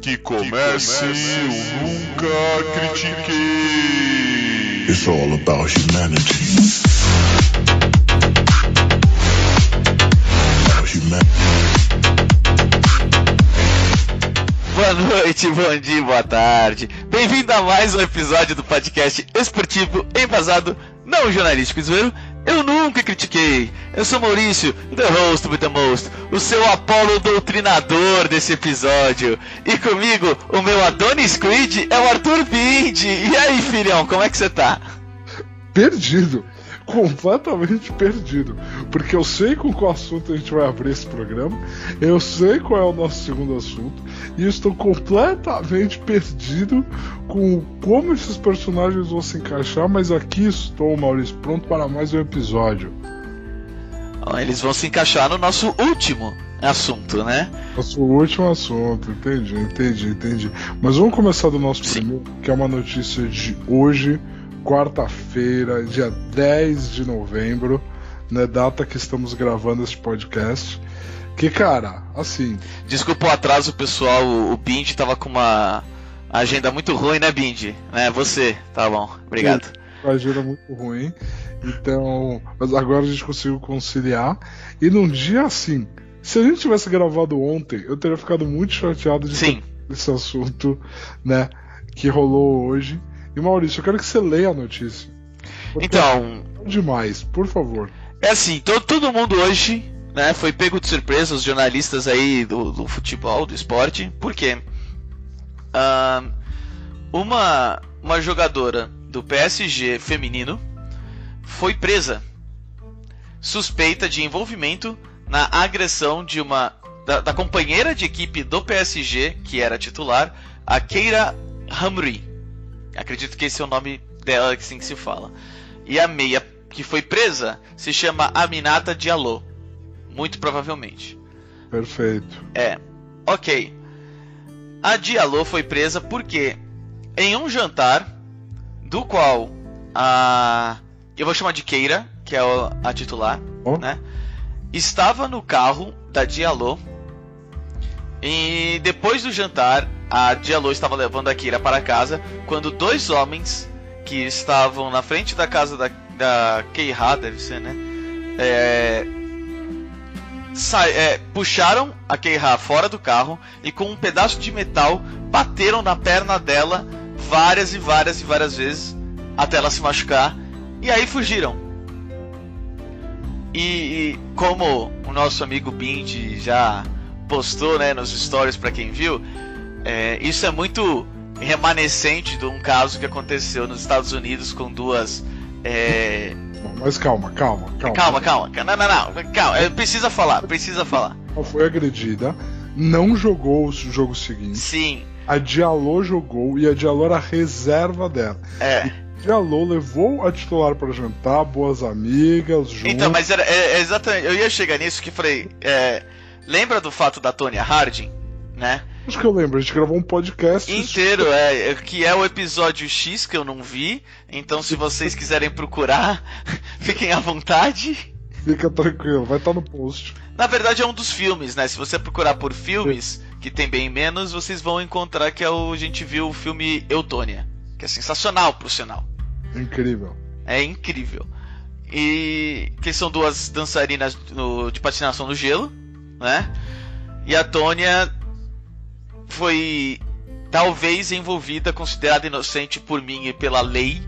Que comece o Nunca Critiquei. It's all about humanity. About humanity. Boa noite, bom dia, boa tarde. Bem-vindo a mais um episódio do podcast esportivo embasado não jornalístico, zoeiro. Eu nunca critiquei. Eu sou Maurício, the host with the most, o seu Apolo doutrinador desse episódio. E comigo, o meu Adonis Creed é o Arthur Bindi. E aí, filhão, como é que você tá? perdido. Completamente perdido. Porque eu sei com qual assunto a gente vai abrir esse programa, eu sei qual é o nosso segundo assunto, e estou completamente perdido com como esses personagens vão se encaixar, mas aqui estou, Maurício, pronto para mais um episódio. Bom, Eles vão se encaixar no nosso último assunto, né? Nosso último assunto, entendi, entendi, entendi. Mas vamos começar do nosso Sim. primeiro, que é uma notícia de hoje, quarta-feira, dia 10 de novembro, né, data que estamos gravando esse podcast. Que, cara, assim, Desculpa o atraso, pessoal. O, o Bindi tava com uma agenda muito ruim, né, Bindi? É, você. Tá bom, obrigado. a agenda muito ruim. Então, mas agora a gente conseguiu conciliar. E num dia assim, se a gente tivesse gravado ontem, eu teria ficado muito chateado de Sim. esse assunto, né, que rolou hoje. E Maurício, eu quero que você leia a notícia. Porque Então, é demais, por favor. É assim, to- todo mundo hoje né, foi pego de surpresa, os jornalistas aí do, do futebol, do esporte, por quê? Ah, uma, uma jogadora do PSG feminino foi presa, suspeita de envolvimento na agressão de uma da, da companheira de equipe do PSG, que era titular, a Keira Hamri. Acredito que esse é o nome dela, assim que se fala. E a meia que foi presa se chama Aminata Diallo. Muito provavelmente. Perfeito. É. Ok. A Diallo foi presa porque em um jantar do qual a eu vou chamar de Keira, que é a titular, Ó. né? Estava no carro da Diallo e depois do jantar a Diallo estava levando a Keira para casa quando dois homens que estavam na frente da casa da, da Keira, deve ser, né? É, é, puxaram a Keira fora do carro e com um pedaço de metal bateram na perna dela várias e várias e várias vezes até ela se machucar e aí fugiram. E, e como o nosso amigo Bindi já postou né, nos stories para quem viu, é, isso é muito remanescente de um caso que aconteceu nos Estados Unidos com duas. é, Mas calma, calma, calma. Calma, calma. Não, não, não. Calma. É, Precisa falar, precisa falar. Ela foi agredida, não jogou o jogo seguinte. Sim, A Diallo jogou e a Diallo era a reserva dela. é. Diallo levou a titular para jantar, boas amigas, juntos. Então, mas era, é, é exatamente. Eu ia chegar nisso que falei. é, lembra do fato da Tonya Harding, né? Acho que eu lembro, a gente gravou um podcast. Inteiro, é, é, que é o episódio X que eu não vi. Então, se vocês quiserem procurar, fiquem à vontade. Fica tranquilo, vai estar no post. Na verdade, é um dos filmes, né? Se você procurar por filmes, que tem bem menos, vocês vão encontrar que é o, a gente viu o filme Eutônia, que é sensacional, por sinal. Incrível. É incrível. E que são duas dançarinas no- de patinação no gelo, né? E a Tônia foi talvez envolvida, considerada inocente por mim e pela lei,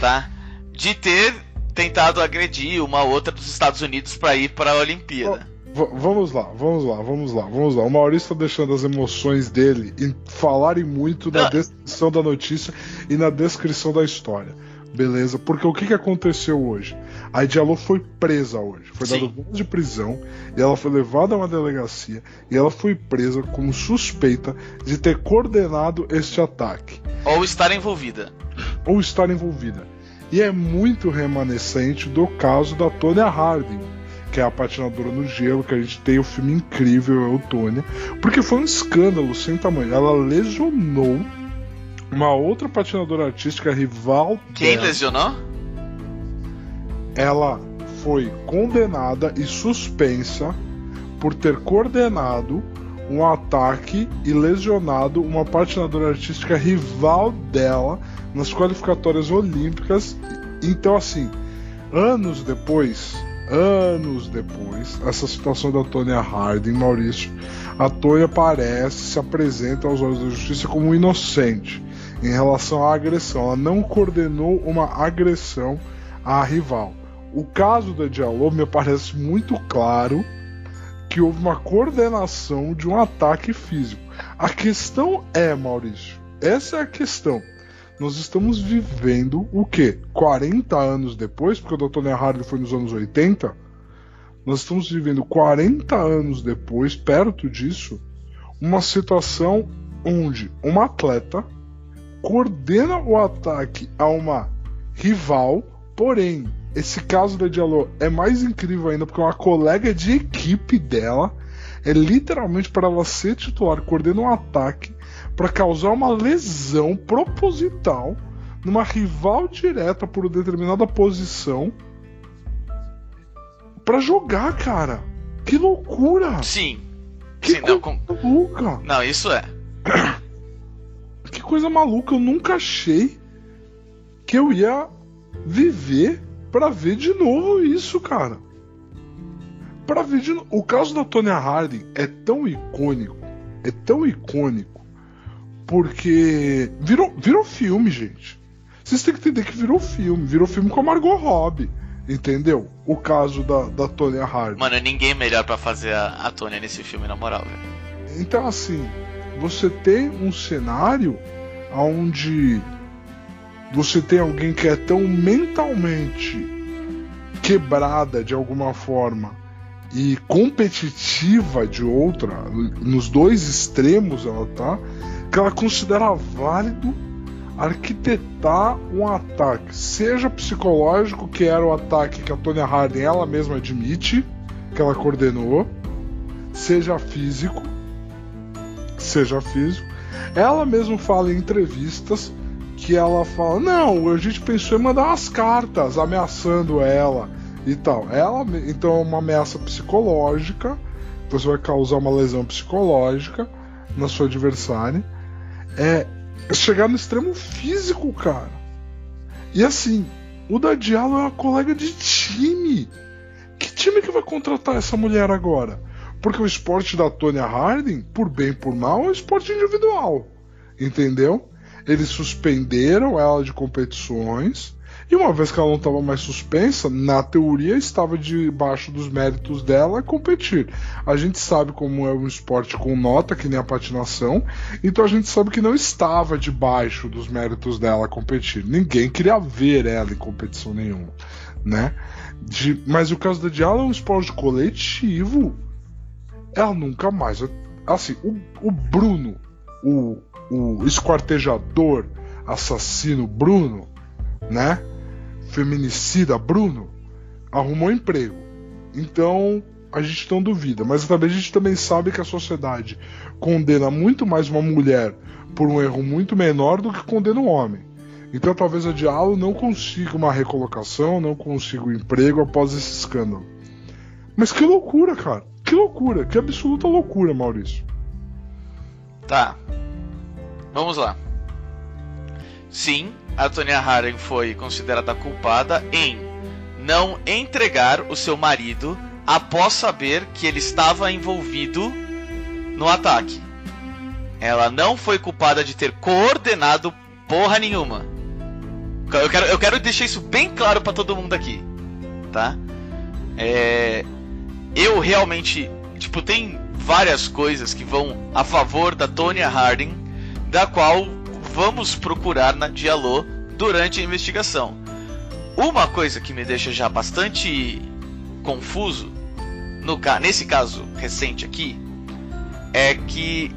tá? De ter tentado agredir uma outra dos Estados Unidos para ir para a Olimpíada. V- vamos lá, vamos lá, vamos lá, vamos lá. O Maurício tá deixando as emoções dele em falarem muito na Não. descrição da notícia e na descrição da história. Beleza? Porque o que, que aconteceu hoje? A Diallo foi presa hoje. Foi dado voz de prisão e ela foi levada a uma delegacia e ela foi presa como suspeita de ter coordenado este ataque. Ou estar envolvida. ou estar envolvida. E é muito remanescente do caso da Tonya Harding, que é a patinadora no gelo, que a gente tem o filme incrível, é o Tonya, porque foi um escândalo sem tamanho. Ela lesionou uma outra patinadora artística rival Quem dela. lesionou? Ela foi condenada e suspensa por ter coordenado um ataque e lesionado uma patinadora artística rival dela nas qualificatórias olímpicas. Então, assim, anos depois, anos depois, essa situação da Tonya Harding, Maurício, a Tonya aparece, se apresenta aos olhos da justiça como inocente em relação à agressão. Ela não coordenou uma agressão à rival. O caso da Diallo me parece muito claro que houve uma coordenação de um ataque físico. A questão é, Maurício, essa é a questão. Nós estamos vivendo o que? 40 anos depois, porque o Dr. Hardy foi nos anos 80. Nós estamos vivendo 40 anos depois, perto disso, uma situação onde uma atleta coordena o ataque a uma rival, porém, esse caso da Diallo é mais incrível ainda porque uma colega de equipe dela é literalmente para ela ser titular, coordena um ataque para causar uma lesão proposital numa rival direta por determinada posição para jogar, cara. Que loucura! Sim. Que Sim, não, com- maluca! não, isso é. Coisa maluca! Eu nunca achei que eu ia viver para ver de novo isso, cara. Para ver de novo. O caso da Tonya Harding é tão icônico, é tão icônico, porque virou, virou filme, gente. Vocês têm que entender que virou filme, virou filme com a Margot Robbie, entendeu? O caso da, da Tonya Harding. Mano, ninguém melhor pra fazer a, a Tônia nesse filme, na moral, velho. Então, assim, você tem um cenário onde você tem alguém que é tão mentalmente quebrada de alguma forma e competitiva de outra, nos dois extremos ela tá, que ela considera válido arquitetar um ataque, seja psicológico, que era o ataque que a Tonya Harding ela mesma admite que ela coordenou, seja físico, seja físico. Ela mesma fala em entrevistas que ela fala: Não, a gente pensou em mandar umas cartas ameaçando ela e tal. Ela, então, é uma ameaça psicológica. Você vai causar uma lesão psicológica na sua adversária. É chegar no extremo físico, cara. E assim, o da Diallo é uma colega de time. Que time que vai contratar essa mulher agora? Porque o esporte da Tonya Harding, por bem por mal, é um esporte individual. Entendeu? Eles suspenderam ela de competições. E uma vez que ela não estava mais suspensa, na teoria estava debaixo dos méritos dela competir. A gente sabe como é um esporte com nota, que nem a patinação, então a gente sabe que não estava debaixo dos méritos dela competir. Ninguém queria ver ela em competição nenhuma, né? De, mas o caso da Diallo é um esporte coletivo. Ela nunca mais. Assim, o, o Bruno, o, o esquartejador, assassino Bruno, né? Feminicida Bruno, arrumou emprego. Então a gente não duvida, mas também a gente também sabe que a sociedade condena muito mais uma mulher por um erro muito menor do que condena um homem. Então talvez a Diallo não consiga uma recolocação, não consiga um emprego após esse escândalo. Mas que loucura, cara! Que loucura, que absoluta loucura, Maurício. Tá. Vamos lá. Sim, a Tonya Harding foi considerada culpada em não entregar o seu marido após saber que ele estava envolvido no ataque. Ela não foi culpada de ter coordenado porra nenhuma. Eu quero, eu quero deixar isso bem claro para todo mundo aqui, tá? É, eu realmente, tipo, tem várias coisas que vão a favor da Tonya Harding, da qual vamos procurar na Diallo durante a investigação. Uma coisa que me deixa já bastante confuso, no, nesse caso recente aqui, é que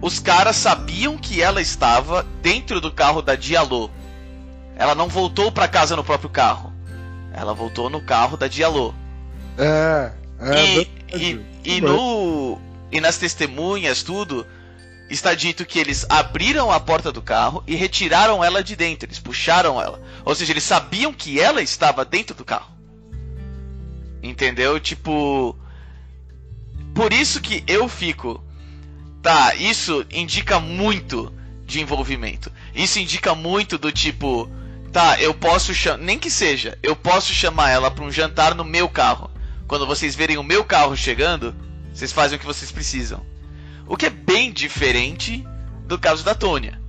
os caras sabiam que ela estava dentro do carro da Diallo. Ela não voltou para casa no próprio carro. Ela voltou no carro da Diallo. É, é. e, e, e, no, e nas testemunhas, tudo, está dito que eles abriram a porta do carro e retiraram ela de dentro. Eles puxaram ela. Ou seja, eles sabiam que ela estava dentro do carro. Entendeu? Tipo. por isso que eu fico. Tá, isso indica muito de envolvimento. Isso indica muito do tipo, tá, eu posso chamar, nem que seja, eu posso chamar ela para um jantar no meu carro. Quando vocês verem o meu carro chegando, vocês fazem o que vocês precisam. O que é bem diferente do caso da Tônia.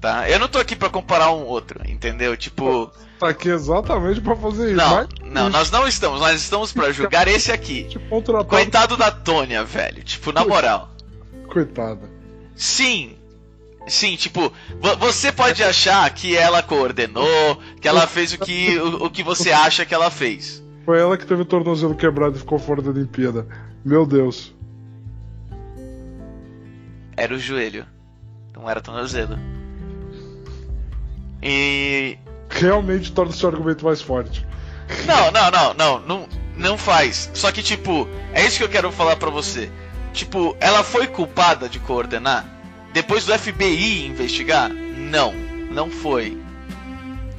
Tá? Eu não tô aqui para comparar um outro, entendeu? Tipo, Tá aqui exatamente pra fazer isso. não, não, nós não estamos, nós estamos para julgar esse aqui. Coitado da Tônia, velho. Tipo, na moral. Coitada. Sim. Sim, tipo, vo- você pode achar que ela coordenou, que ela fez o que, o, o que você acha que ela fez. Foi ela que teve o tornozelo quebrado e ficou fora da Olimpíada. Meu Deus. Era o joelho. Não era tornozelo. E. Realmente torna esse argumento mais forte. Não, não, não, não, não, não faz. Só que, tipo, é isso que eu quero falar pra você. Tipo, ela foi culpada de coordenar? Depois do FBI investigar? Não, não foi.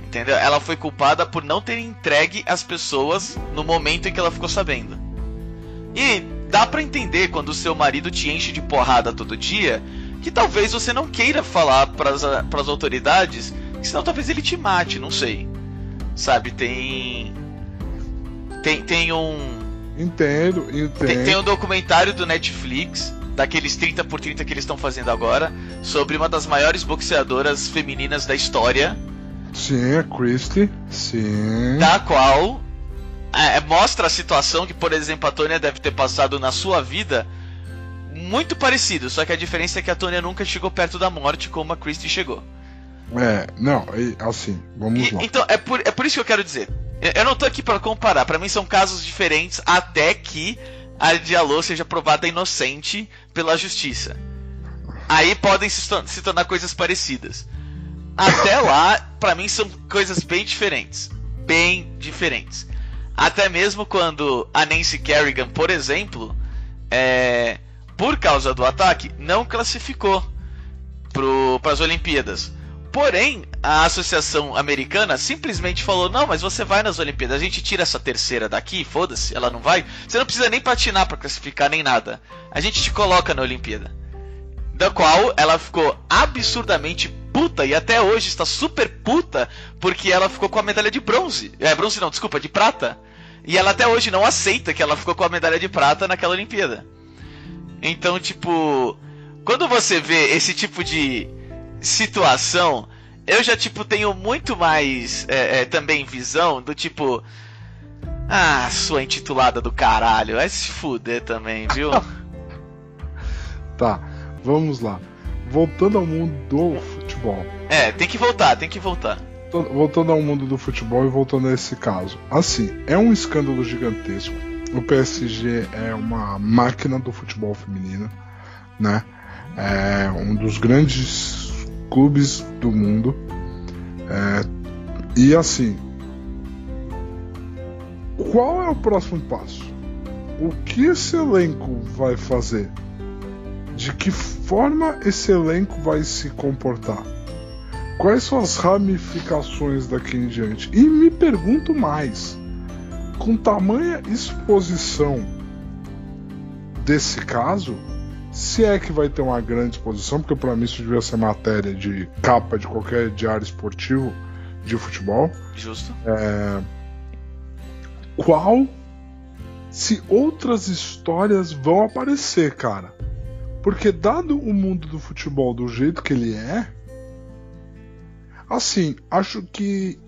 Entendeu? Ela foi culpada por não ter entregue as pessoas no momento em que ela ficou sabendo. E dá pra entender quando o seu marido te enche de porrada todo dia, que talvez você não queira falar pras, pras autoridades, que senão talvez ele te mate, não sei. Sabe, tem. Tem, tem um. Entendo, entendo. Tem, tem um documentário do Netflix, daqueles 30 por 30 que eles estão fazendo agora, sobre uma das maiores boxeadoras femininas da história, Sim, a Christie. Sim. da qual é, mostra a situação que, por exemplo, a Tônia deve ter passado na sua vida muito parecido, só que a diferença é que a Tônia nunca chegou perto da morte como a Christie chegou. É, não, assim, vamos E- lá. então, é por, é por isso que eu quero dizer. Eu, não tô aqui pra comparar, pra mim são casos diferentes até que a Diallo seja provada inocente pela justiça. Aí podem se, se tornar coisas parecidas. Até lá, pra mim são coisas bem diferentes. Bem diferentes. Até mesmo quando a Nancy Kerrigan, por exemplo, é, por causa do ataque, não classificou para as Olimpíadas. Porém, a Associação Americana simplesmente falou: não, mas você vai nas Olimpíadas, a gente tira essa terceira daqui, foda-se, ela não vai. Você não precisa nem patinar para classificar nem nada. A gente te coloca na Olimpíada. Da qual ela ficou absurdamente puta e até hoje está super puta porque ela ficou com a medalha de bronze. É, bronze não, desculpa, de prata. E ela até hoje não aceita que ela ficou com a medalha de prata naquela Olimpíada. Então, tipo, quando você vê esse tipo de situação, eu já, tipo, tenho muito mais é, é, também visão do tipo. Ah, sua intitulada do caralho, vai se fuder também, viu? Tá, vamos lá. Voltando ao mundo do futebol. É, tem que voltar, tem que voltar. Voltando ao mundo do futebol e voltando a esse caso. Assim, é um escândalo gigantesco. O PSG é uma máquina do futebol feminino, né? É um dos grandes clubes do mundo. É, e assim, qual é o próximo passo? O que esse elenco vai fazer? De que forma esse elenco vai se comportar? Quais são as ramificações daqui em diante? E me pergunto mais: com tamanha exposição desse caso, se é que vai ter uma grande exposição, porque para mim isso devia ser matéria de capa de qualquer diário esportivo de futebol, Justo? qual se outras histórias vão aparecer, cara? Porque dado o mundo do futebol do jeito que ele é, assim, acho que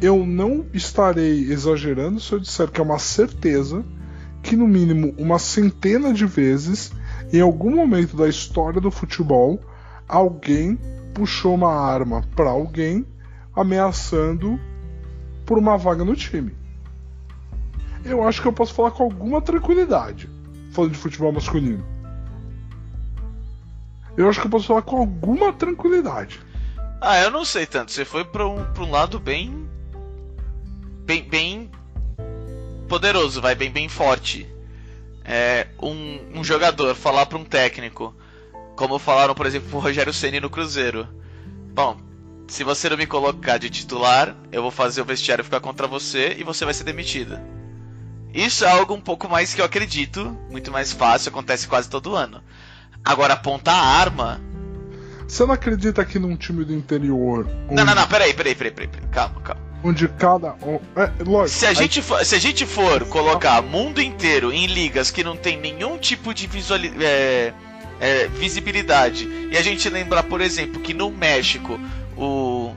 eu não estarei exagerando se eu disser que é uma certeza que no mínimo uma centena de vezes em algum momento da história do futebol alguém puxou uma arma para alguém ameaçando por uma vaga no time. Eu acho que eu posso falar com alguma tranquilidade falando de futebol masculino. Eu acho que eu posso falar com alguma tranquilidade. Ah, eu não sei tanto. Você foi pra um, pra um lado bem. Bem. bem. poderoso, vai, bem, bem forte. É, um, um jogador falar pra um técnico, como falaram, por exemplo, pro Rogério Ceni no Cruzeiro. Bom, se você não me colocar de titular, eu vou fazer o vestiário ficar contra você e você vai ser demitido. Isso é algo um pouco mais que eu acredito, muito mais fácil, acontece quase todo ano. Agora, apontar a arma. Você não acredita que num time do interior. Não, não, não, peraí, peraí, peraí, peraí, peraí. calma, calma. Onde cada. É, lógico, Se a, gente for, se a gente for colocar mundo inteiro em ligas que não tem nenhum tipo de é, é, visibilidade, e a gente lembrar, por exemplo, que no México, o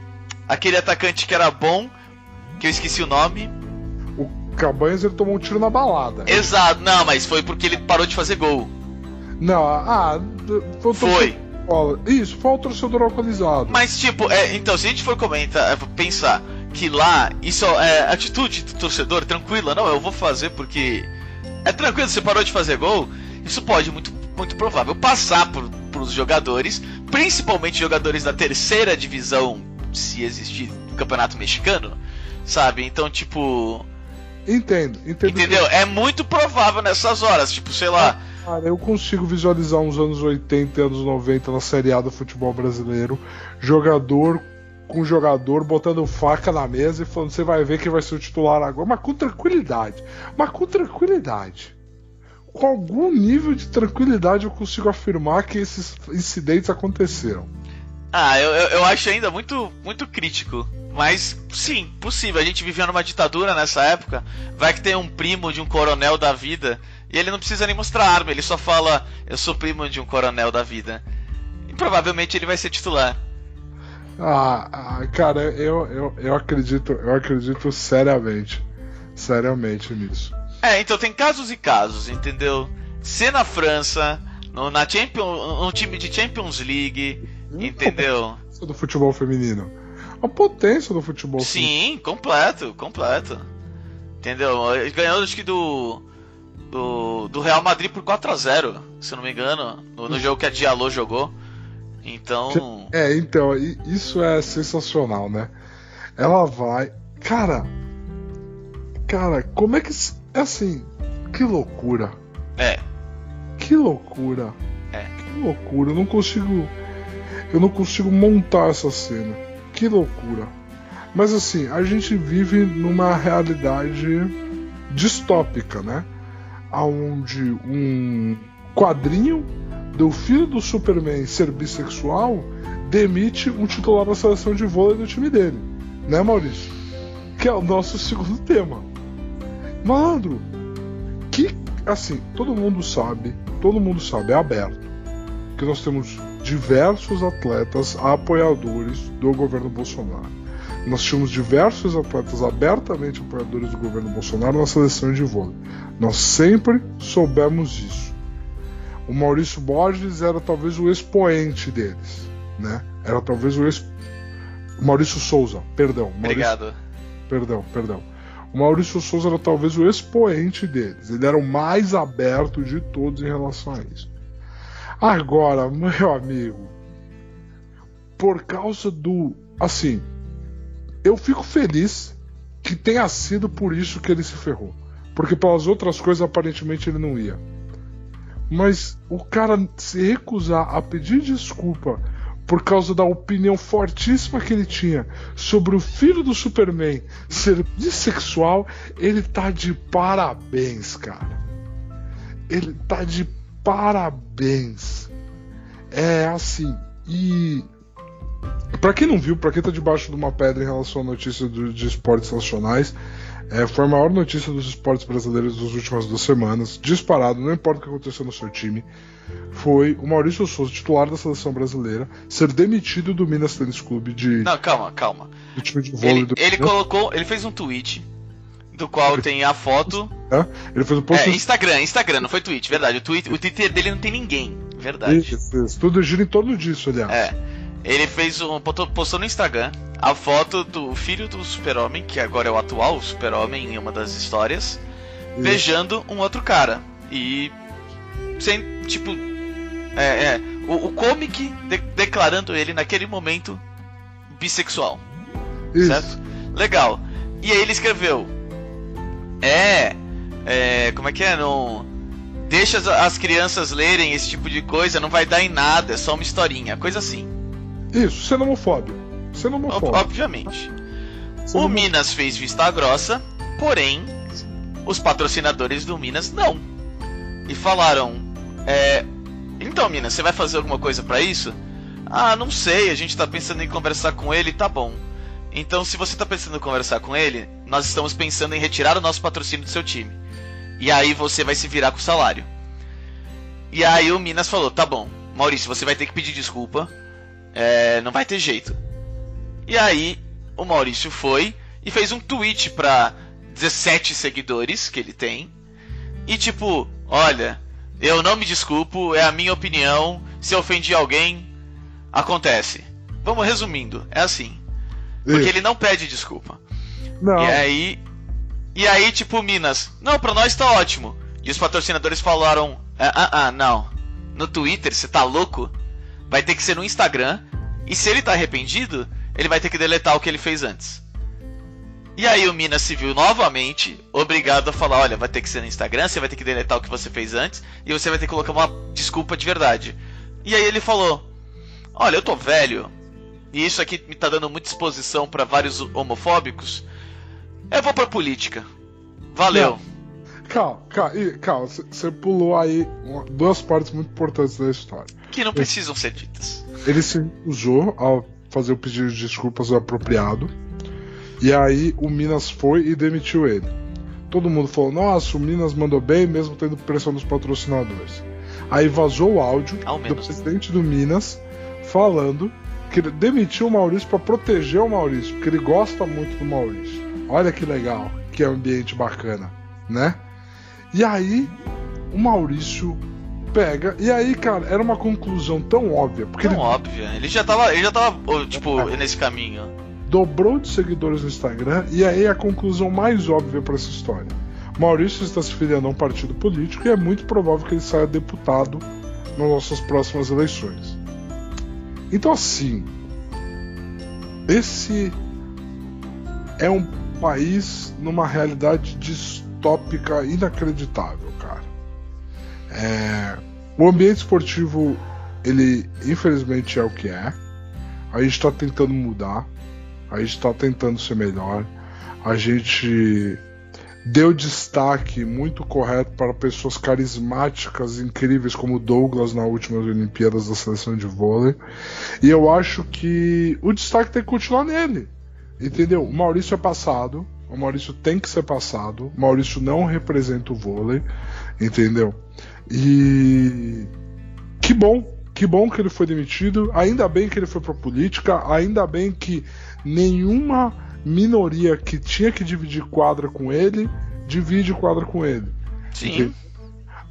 aquele atacante que era bom, que eu esqueci o nome. O Cabanhas ele tomou um tiro na balada. Exato, não, mas foi porque ele parou de fazer gol. Não, ah, foi. Isso, foi o torcedor alcoolizado. Mas tipo, é, então se a gente for comentar, é, pensar que lá isso é atitude do torcedor tranquila, não, eu vou fazer porque é tranquilo, você parou de fazer gol, isso pode muito muito provável passar por pros jogadores, principalmente jogadores da terceira divisão, se existir campeonato mexicano, sabe? Então, tipo, Entendo, entendo. entendeu? É muito provável nessas horas, tipo, sei lá, Cara, eu consigo visualizar uns anos 80 e anos 90 na Série A do futebol brasileiro. Jogador com jogador botando faca na mesa e falando: você vai ver quem vai ser o titular agora. Mas com tranquilidade. Mas com tranquilidade. Com algum nível de tranquilidade eu consigo afirmar que esses incidentes aconteceram. Ah, eu, eu, acho ainda muito, muito crítico. Mas sim, possível. A gente vivia numa ditadura nessa época. Vai que tem um primo de um coronel da vida. E ele não precisa nem mostrar arma, ele só fala: Eu sou primo de um coronel da vida. E provavelmente ele vai ser titular. Ah, ah, cara, eu, eu, eu acredito, eu acredito seriamente. Seriamente nisso. É, então tem casos e casos, entendeu? Se na França, no, na Champions, no time de Champions League, entendeu? Potência do futebol feminino. A potência do futebol Sim, completo, completo. Entendeu? Ganhou acho que do. Do, do Real Madrid por 4 a 0 se não me engano, no, no jogo que a Diallo jogou. Então. É, então, isso é sensacional, né? Ela vai. Cara. Cara, como é que. É assim. Que loucura. É. Que loucura. É. Que loucura. Eu não consigo. Eu não consigo montar essa cena. Que loucura. Mas assim, a gente vive numa realidade distópica, né? Onde um quadrinho do filho do Superman ser bissexual demite um titular da seleção de vôlei do time dele, né, Maurício? Que é o nosso segundo tema. Malandro, que assim, todo mundo sabe, todo mundo sabe, é aberto, que nós temos diversos atletas apoiadores do governo Bolsonaro. Nós tínhamos diversos atletas abertamente apoiadores do governo Bolsonaro na seleção de vôlei. Nós sempre soubemos isso. O Maurício Borges era talvez o expoente deles, né? Era talvez o ex... Maurício Souza, perdão. Maurício, Obrigado. Perdão, perdão. O Maurício Souza era talvez o expoente deles. Ele era o mais aberto de todos em relação a isso. Agora, meu amigo, por causa do. Assim, eu fico feliz que tenha sido por isso que ele se ferrou. Porque pelas outras coisas, aparentemente, ele não ia. Mas o cara se recusar a pedir desculpa por causa da opinião fortíssima que ele tinha sobre o filho do Superman ser bissexual, ele tá de parabéns, cara. Ele tá de parabéns. É assim, e Pra quem não viu, pra quem tá debaixo de uma pedra em relação à notícia do- de esportes nacionais, é, foi a maior notícia dos esportes brasileiros das últimas duas semanas, disparado, não importa o que aconteceu no seu time, foi o Maurício Souza, titular da seleção brasileira, ser demitido do Minas Tênis Clube de, Não, calma, calma. do time de vôlei Ele, do ele colocou. Ele fez um tweet. Do qual tem a foto. né? Ele fez um post É, Instagram, Instagram, não foi tweet, verdade. O, tweet, o Twitter dele não tem ninguém, verdade. Isso, isso. Tudo gira em torno disso, aliás. É. Ele fez um. botou- postou no Instagram a foto do filho do super-homem, que agora é o atual super-homem em uma das histórias, Isso. beijando um outro cara. E. Sem. Tipo. É, é. O, o comic de- declarando ele naquele momento bissexual. Isso. Certo? Legal. E aí ele escreveu. É. é como é que é? Não. Deixa as, as crianças lerem esse tipo de coisa, não vai dar em nada, é só uma historinha, coisa assim. Isso, sendo homofóbico. Sendo homofóbico. obviamente. Sendo O Minas fez vista grossa, porém, Os patrocinadores do Minas não. E falaram: é, Então, Minas, você vai fazer alguma coisa para isso? Ah, não sei, a gente tá pensando em conversar com ele, tá bom. Então, se você tá pensando em conversar com ele, nós estamos pensando em retirar o nosso patrocínio do seu time. E aí você vai se virar com o salário. E aí o Minas falou: tá bom, Maurício, você vai ter que pedir desculpa. É, não vai ter jeito. E aí o Maurício foi e fez um tweet pra 17 seguidores que ele tem. E tipo, olha, eu não me desculpo, é a minha opinião. Se eu ofendi alguém, acontece. Vamos resumindo, é assim. Porque ele não pede desculpa. Não. E aí. E aí, tipo, Minas, não, pra nós tá ótimo. E os patrocinadores falaram: ah, ah, ah, não. No Twitter, você tá louco? Vai ter que ser no Instagram. E se ele tá arrependido, ele vai ter que deletar o que ele fez antes. E aí o Minas se viu novamente obrigado a falar: olha, vai ter que ser no Instagram, você vai ter que deletar o que você fez antes, e você vai ter que colocar uma desculpa de verdade. E aí ele falou: Olha, eu tô velho, e isso aqui me tá dando muita exposição pra vários homofóbicos. Eu vou pra política. Valeu. Calma, calma, ih, calma, você pulou aí duas partes muito importantes da história. Que não precisam ser ditas. Ele se recusou a fazer o pedido de desculpas apropriado. E aí o Minas foi e demitiu ele. Todo mundo falou: Nossa, o Minas mandou bem, mesmo tendo pressão dos patrocinadores. Aí vazou o áudio do presidente do Minas falando que ele demitiu o Maurício para proteger o Maurício, porque ele gosta muito do Maurício. Olha que legal, que ambiente bacana, né? E aí o Maurício pega. E aí, cara, era uma conclusão tão óbvia, porque Tão ele óbvio. Ele já tava, ele já tava tipo, nesse caminho. dobrou de seguidores no Instagram e aí a conclusão mais óbvia para essa história. Maurício está se filiando a um partido político e é muito provável que ele saia deputado nas nossas próximas eleições. Então assim, esse é um país numa realidade distópica inacreditável. É, o ambiente esportivo, ele infelizmente é o que é. A gente está tentando mudar, a gente está tentando ser melhor, a gente deu destaque muito correto para pessoas carismáticas, incríveis como Douglas na última Olimpíadas da seleção de vôlei. E eu acho que o destaque tem que continuar nele. Entendeu? O Maurício é passado, o Maurício tem que ser passado, o Maurício não representa o vôlei, entendeu? E que bom, que bom que ele foi demitido, ainda bem que ele foi pra política, ainda bem que nenhuma minoria que tinha que dividir quadra com ele, divide quadra com ele. Sim.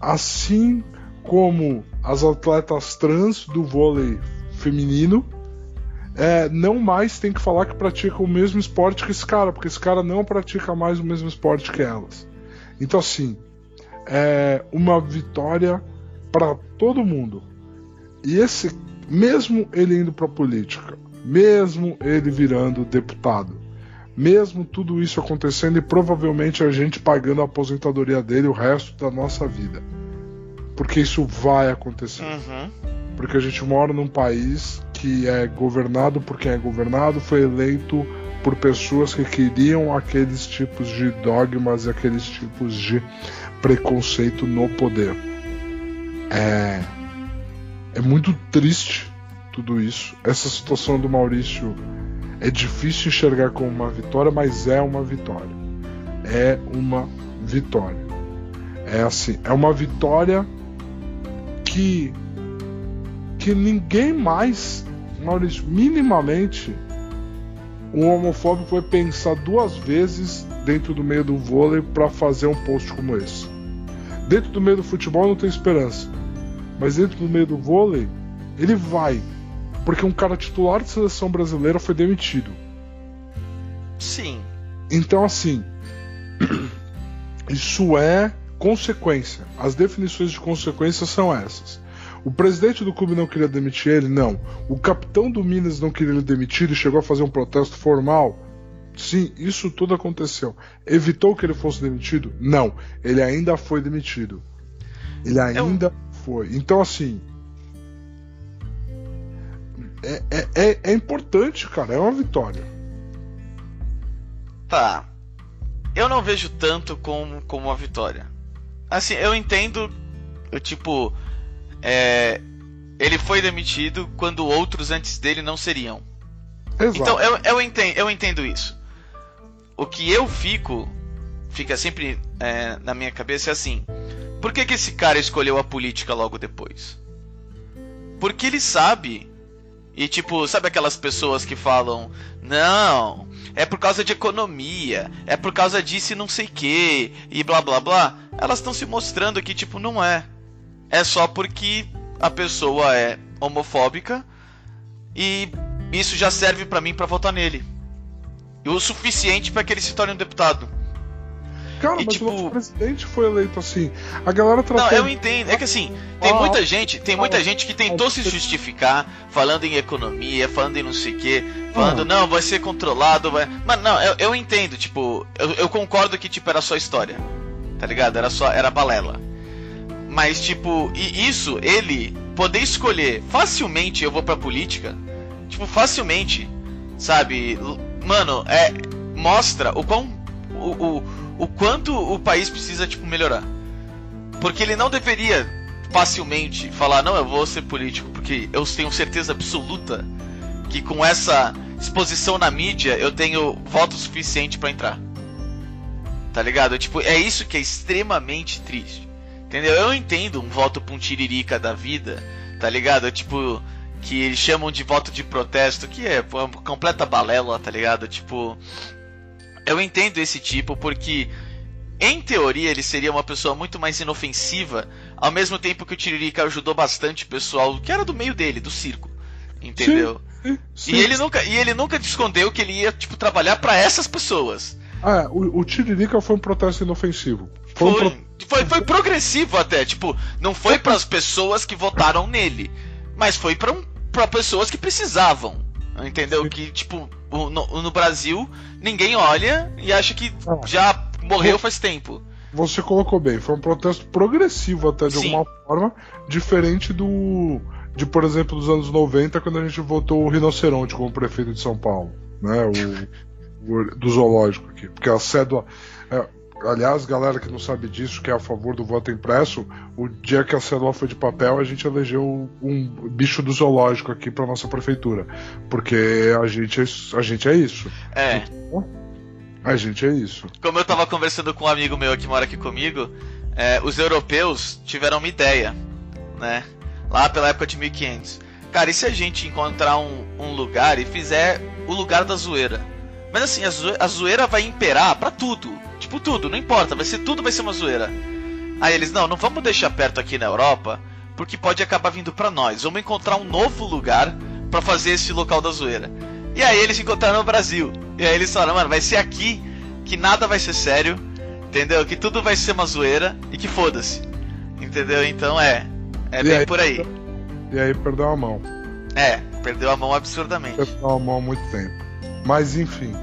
Assim como as atletas trans do vôlei feminino, é, não mais tem que falar que praticam o mesmo esporte que esse cara, porque esse cara não pratica mais o mesmo esporte que elas. Então, assim, é uma vitória para todo mundo. E esse, mesmo ele indo para política, mesmo ele virando deputado, mesmo tudo isso acontecendo e provavelmente a gente pagando a aposentadoria dele o resto da nossa vida. Porque isso vai acontecer. Uhum. Porque a gente mora num país que é governado por quem é governado, foi eleito por pessoas que queriam aqueles tipos de dogmas e aqueles tipos de preconceito no poder. É, é muito triste tudo isso. Essa situação do Maurício é difícil enxergar como uma vitória, mas é uma vitória. É uma vitória. É assim, é uma vitória que que ninguém mais, Maurício, minimamente um homofóbico vai pensar duas vezes dentro do meio do vôlei para fazer um post como esse. Dentro do meio do futebol não tem esperança, mas dentro do meio do vôlei ele vai, porque um cara titular de seleção brasileira foi demitido. Sim. Então assim, isso é consequência. As definições de consequência são essas. O presidente do clube não queria demitir ele? Não. O capitão do Minas não queria ele demitido e chegou a fazer um protesto formal? Sim, isso tudo aconteceu. Evitou que ele fosse demitido? Não. Ele ainda foi demitido. Ele ainda foi. Então, assim. É, é, é, é importante, cara. É uma vitória. Tá. eu não vejo tanto como, como uma vitória. Assim, eu entendo, eu, tipo, é, ele foi demitido quando outros antes dele não seriam. Exato. Então eu, eu, entendo, eu entendo isso. O que eu fico, fica sempre é, na minha cabeça é assim: por que, que esse cara escolheu a política logo depois? Porque ele sabe. E tipo, sabe aquelas pessoas que falam: Não, é por causa de economia, é por causa disso e não sei que, e blá blá blá. Elas estão se mostrando que, tipo, não é. É só porque a pessoa é homofóbica e isso já serve para mim para votar nele. E o suficiente para que ele se torne um deputado. Cara, E, mas tipo- o nosso presidente foi eleito assim. A galera tratou. Não, eu entendo. É que assim, tem Ah, muita gente, tem muita ah, gente que tentou se justificar falando em economia, falando em não sei o que, falando, Ah. não, vai ser controlado, vai. Mas não, eu, eu entendo, tipo, eu, eu concordo que tipo era só história. Tá ligado? Era só era balela. Mas tipo, e isso, ele poder escolher facilmente eu vou pra política, tipo, facilmente, sabe? Mano, é mostra o quão o, o, o quanto o país precisa tipo melhorar. Porque ele não deveria facilmente falar, não, eu vou ser político, porque eu tenho certeza absoluta que com essa exposição na mídia eu tenho voto suficiente pra entrar. Tá ligado? Tipo, é isso que é extremamente triste. Entendeu? Eu entendo um voto pra um tiririca da vida, tá ligado? Tipo, que eles chamam de voto de protesto, que é pô, uma completa balela, tá ligado? Tipo, eu entendo esse tipo porque em teoria ele seria uma pessoa muito mais inofensiva, ao mesmo tempo que o Tiririca ajudou bastante o pessoal que era do meio dele, do circo. Entendeu? Sim, sim. E ele nunca, e ele nunca escondeu que ele ia tipo trabalhar pra essas pessoas. Ah, o, o Tiririca foi um protesto inofensivo. Foi, um Foi, pro- foi, foi progressivo até, tipo, não foi para as pessoas que votaram nele, mas foi para um, pra pessoas que precisavam. Entendeu? Que tipo, no, no Brasil ninguém olha e acha que Ah. já morreu faz tempo. Você colocou bem, foi um protesto progressivo até de Sim. alguma forma, diferente do. de, por exemplo, dos anos 90, quando a gente votou o Rinoceronte como prefeito de São Paulo, né? O- do zoológico aqui. Porque a cédula. é, aliás, galera que não sabe disso, que é a favor do voto impresso, o dia que a cédula foi de papel, a gente elegeu um bicho do zoológico aqui pra nossa prefeitura. Porque a gente, é- a gente é isso. É. A gente é isso. Como eu tava conversando com um amigo meu que mora aqui comigo, é, os europeus tiveram uma ideia, né? Lá pela época de 1500. Cara, e se a gente encontrar um, um lugar e fizer o lugar da zoeira? Mas assim, a, zoe- a zoeira vai imperar pra tudo. Tipo, tudo, não importa, vai ser tudo vai ser uma zoeira. Aí eles, não, não vamos deixar perto aqui na Europa, porque pode acabar vindo pra nós. Vamos encontrar um novo lugar pra fazer esse local da zoeira. E aí eles encontraram no Brasil. E aí eles falaram, mano, vai ser aqui que nada vai ser sério, entendeu? Que tudo vai ser uma zoeira e que foda-se. Entendeu? Então é. É E bem aí? por aí. E aí perdeu a mão. É, perdeu a mão absurdamente. Perdeu a mão há muito tempo. Mas enfim,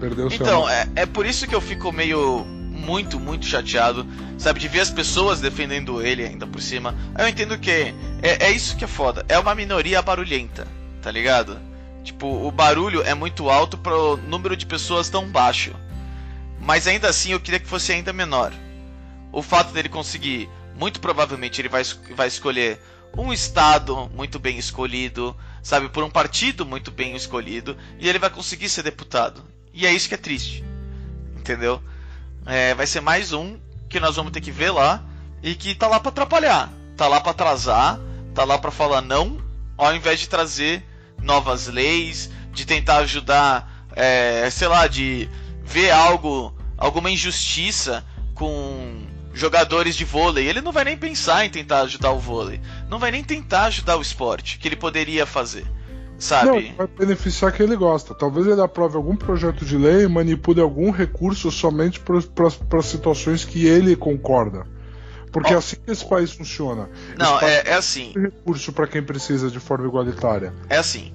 perdeu seu Então, é, é por isso que eu fico meio. Muito, muito chateado, sabe? De ver as pessoas defendendo ele ainda por cima. Eu entendo que é, é isso que é foda. É uma minoria barulhenta, tá ligado? Tipo, o barulho é muito alto para o número de pessoas tão baixo. Mas ainda assim eu queria que fosse ainda menor. O fato dele conseguir, muito provavelmente ele vai, vai escolher um estado muito bem escolhido, sabe, por um partido muito bem escolhido, e ele vai conseguir ser deputado. E é isso que é triste. Entendeu? É, vai ser mais um que nós vamos ter que ver lá e que tá lá pra atrapalhar, tá lá pra atrasar, tá lá pra falar não, ao invés de trazer novas leis, de tentar ajudar, é, sei lá, de ver algo, alguma injustiça com jogadores de vôlei. Ele não vai nem pensar em tentar ajudar o vôlei, não vai nem tentar ajudar o esporte que ele poderia fazer, Não, sabe? ele vai beneficiar quem ele gosta. Talvez ele aprove algum projeto de lei e manipule algum recurso somente para situações que ele concorda. Porque é Ó. assim que esse país funciona. Não, país é, é assim. recurso para quem precisa de forma igualitária. É assim.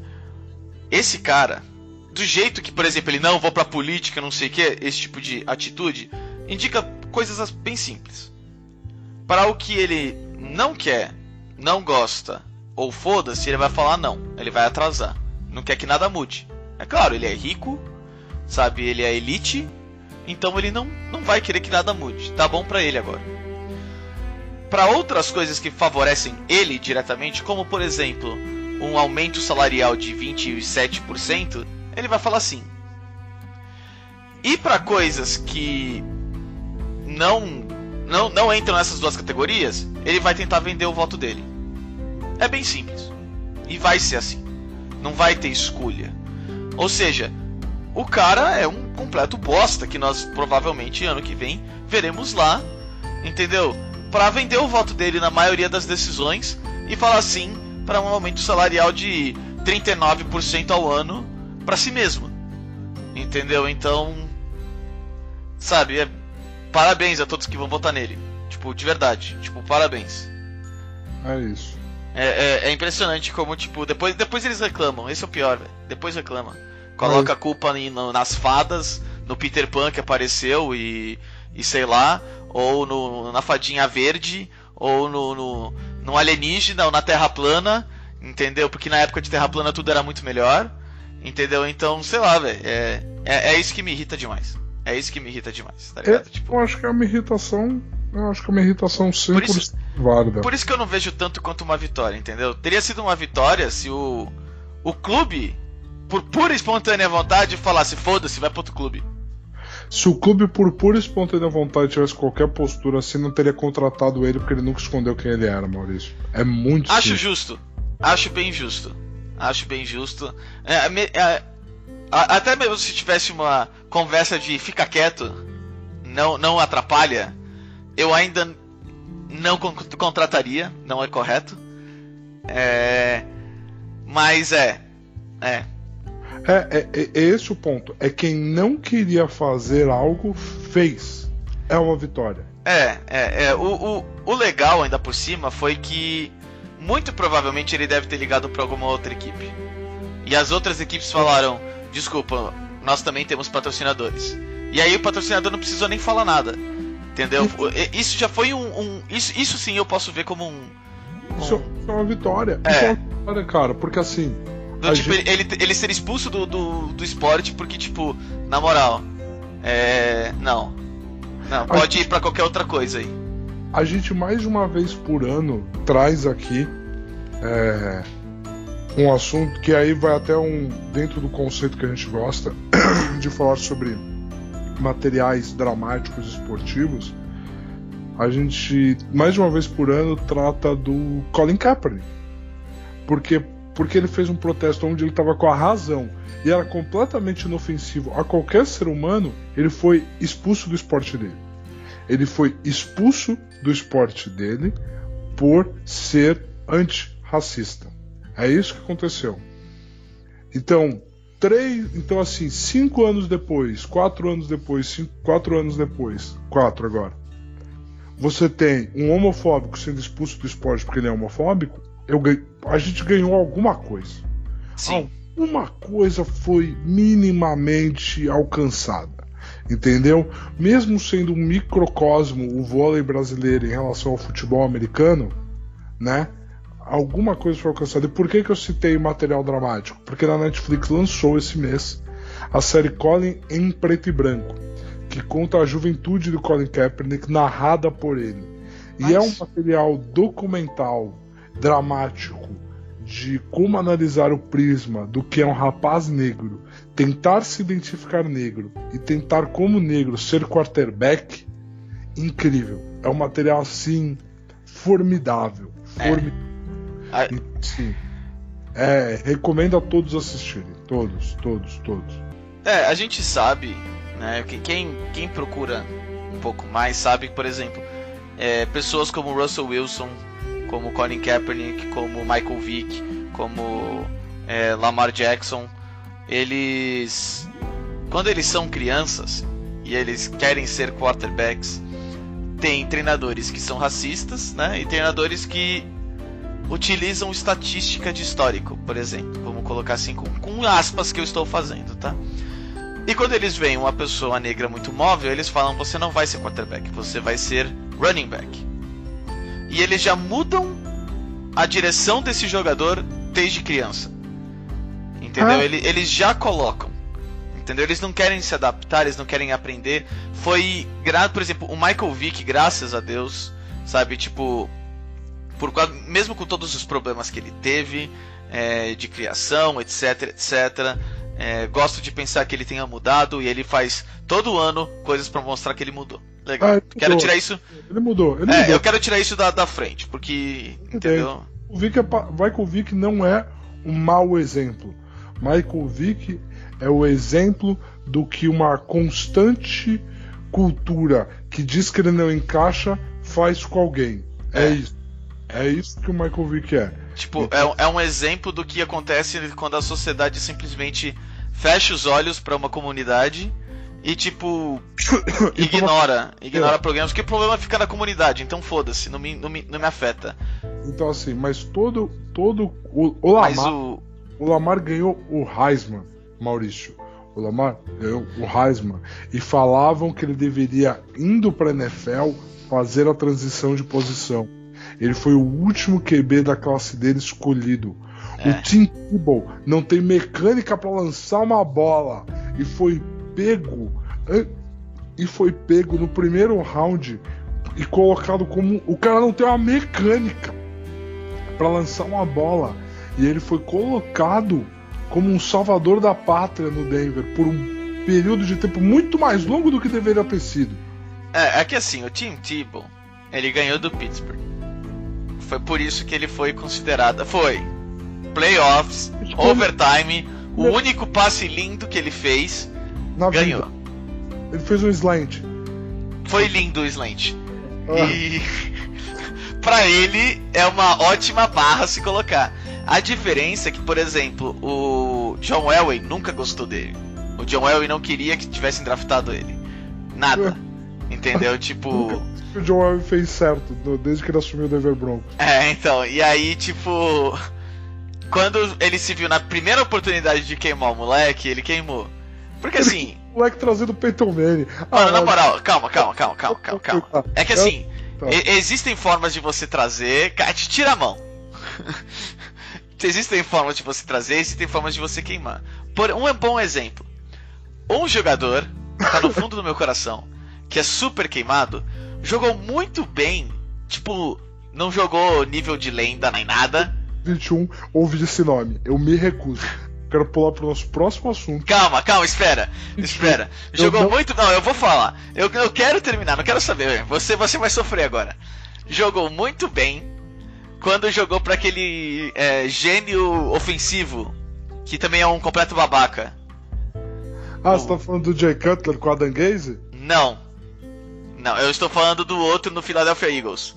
Esse cara, do jeito que, por exemplo, ele não vou pra política, não sei o que, esse tipo de atitude, indica coisas as- bem simples. Para o que ele não quer, não gosta, ou foda-se, ele vai falar não. Ele vai atrasar. Não quer que nada mude. É claro, ele é rico, sabe? Ele é elite. então ele não, não vai querer que nada mude. Tá bom para ele agora. Para outras coisas que favorecem ele diretamente, como por exemplo um aumento salarial de 27%, ele vai falar sim. E para coisas que não, não não entram nessas duas categorias, ele vai tentar vender o voto dele. É bem simples. E vai ser assim. Não vai ter escolha. Ou seja, o cara é um completo bosta que nós provavelmente ano que vem veremos lá, entendeu? Para vender o voto dele na maioria das decisões e falar sim para um aumento salarial de 39% ao ano para si mesmo. Entendeu? Então, sabe, é, parabéns a todos que vão votar nele. Tipo, de verdade. Tipo, parabéns. É isso. É, é, é impressionante como, tipo, depois, depois eles reclamam. Esse é o pior, velho. Depois reclamam. Coloca a culpa em, no, nas fadas, no Peter Pan que apareceu e, e sei lá, ou no, na fadinha verde, ou no, no, no alienígena, ou na Terra plana, entendeu? Porque na época de Terra plana tudo era muito melhor, entendeu? Então, sei lá, velho. É, é, é, isso que me irrita demais. É isso que me irrita demais, tá ligado? É, tipo... Eu acho que é uma irritação. Eu acho que é uma irritação 100% por isso, válida. Por isso que eu não vejo tanto quanto uma vitória, entendeu? Teria sido uma vitória se o, o clube por pura e espontânea vontade, falasse: foda-se, vai pro outro clube. Se o clube, por pura e espontânea vontade, tivesse qualquer postura assim, não teria contratado ele porque ele nunca escondeu quem ele era, Maurício. É muito Acho simples. justo. Acho bem justo. Acho bem justo. É, é, até mesmo se tivesse uma conversa de fica quieto, não, não atrapalha, eu ainda não contrataria, não é correto. É, mas é. É, é, é, é, é esse o ponto. É quem não queria fazer algo, fez. É uma vitória. É, é, é. O, o, o legal ainda por cima foi que muito provavelmente ele deve ter ligado para alguma outra equipe. E as outras equipes falaram: desculpa, nós também temos patrocinadores. E aí o patrocinador não precisou nem falar nada. Entendeu? Isso já foi um. um isso, isso sim eu posso ver como um. um... Isso é uma vitória. É. Isso é uma vitória, cara, porque assim do, tipo, gente... ele, ele ser expulso do, do, do esporte porque, tipo, na moral, é. Não. Não, pode gente... ir para qualquer outra coisa aí. A gente mais de uma vez por ano traz aqui é, um assunto que aí vai até um dentro do conceito que a gente gosta de falar sobre materiais dramáticos esportivos. A gente mais de uma vez por ano trata do Colin Kaepernick, porque porque ele fez um protesto onde ele estava com a razão e era completamente inofensivo a qualquer ser humano, ele foi expulso do esporte dele. Ele foi expulso do esporte dele por ser antirracista. É isso que aconteceu. Então, três, então assim, cinco anos depois, quatro anos depois, cinco, quatro anos depois, quatro agora, você tem um homofóbico sendo expulso do esporte porque ele é homofóbico eu, a gente ganhou alguma coisa. Sim. Alguma coisa foi minimamente alcançada. Entendeu? Mesmo sendo um microcosmo o vôlei brasileiro em relação ao futebol americano, né? Alguma coisa foi alcançada. E por que, que eu citei o material dramático? Porque na Netflix lançou esse mês a série Colin em preto e branco, que conta a juventude do Colin Kaepernick narrada por ele. Mas... E é um material documental dramático de como analisar o prisma do que é um rapaz negro, tentar se identificar negro e tentar como negro ser quarterback, incrível. É um material assim formidável, formidável. É. Sim. É, recomendo a todos assistirem, todos, todos, todos. É, a gente sabe, né? Quem, quem procura um pouco mais sabe, por exemplo, é, pessoas como Russell Wilson como Colin Kaepernick, como Michael Vick, como é, Lamar Jackson, eles quando eles são crianças e eles querem ser quarterbacks, tem treinadores que são racistas, né? E treinadores que utilizam estatística de histórico, por exemplo. Vamos colocar assim com, com aspas que eu estou fazendo, tá? E quando eles veem uma pessoa negra muito móvel, eles falam: você não vai ser quarterback, você vai ser running back e eles já mudam a direção desse jogador desde criança. Entendeu? Ah. Eles, eles já colocam. Entendeu? Eles não querem se adaptar, eles não querem aprender. Foi, por exemplo, o Michael Vick, graças a Deus, sabe, tipo, por causa- mesmo com todos os problemas que ele teve é, de criação, etc, etc. é, gosto de pensar que ele tenha mudado e ele faz todo ano coisas pra mostrar que ele mudou. Legal. Ah, ele quero tirar isso. Ele mudou, ele É, mudou. eu quero tirar isso da, da frente, porque. Entendeu? O Vick é, Michael Vick não é um mau exemplo. Michael Vick é o exemplo do que uma constante cultura que diz que ele não encaixa faz com alguém. É, É. isso. É isso que o Michael Vick é. Tipo, é, um- é um exemplo do que acontece quando a sociedade simplesmente fecha os olhos pra uma comunidade e, tipo, ignora, ignora problemas, porque o problema fica na comunidade, então foda-se, não me, não, me, não me afeta. Então assim, mas todo todo o, o Lamar, o. o Lamar ganhou o Heisman, Maurício. O Lamar ganhou o Heisman e falavam que ele deveria indo para NFL fazer a transição de posição. Ele foi o último QB da classe dele escolhido. É. O Tim Tebow não tem mecânica para lançar uma bola e foi pego e foi pego no primeiro round e colocado como o cara não tem uma mecânica para lançar uma bola e ele foi colocado como um salvador da pátria no Denver por um período de tempo muito mais longo do que deveria ter sido. É, é que assim, o Tim Tebow, ele ganhou do Pittsburgh. Foi por isso que ele foi considerado. Foi. Playoffs, overtime, o único passe lindo que ele fez, Na ganhou. vida. Ele fez um slant. Foi lindo o slant. Ah, E pra ele é uma ótima barra se colocar. A diferença é que, por exemplo, o John Elway nunca gostou dele. O John Elway não queria que tivessem draftado ele. Nada. Entendeu? Tipo. o John Elway fez certo desde que ele assumiu o Denver Broncos. É, então. E aí, tipo. Quando ele se viu na primeira oportunidade de queimar o moleque, ele queimou. Porque assim. O moleque trazendo o Peyton Manning. Mano, na moral, calma, calma, calma, calma, calma, calma. É que assim, Tá. existem formas de você trazer. Cara, te tira a mão. existem formas de você trazer, existem formas de você queimar. Por um bom exemplo. Um jogador, tá no fundo do meu coração, que é super queimado, jogou muito bem. Tipo, não jogou nível de lenda nem nada. 21 ouve esse nome. Eu me recuso. Quero pular pro nosso próximo assunto. Calma, calma, espera. Espera. Jogou não- muito. Não, eu vou falar. Eu, eu quero terminar, não quero saber. Você, você vai sofrer agora. Jogou muito bem quando jogou pra aquele é, gênio ofensivo, que também é um completo babaca. Ah, você tá falando do Jay Cutler com a Dan Gaze? Não. Não, eu estou falando do outro no Philadelphia Eagles.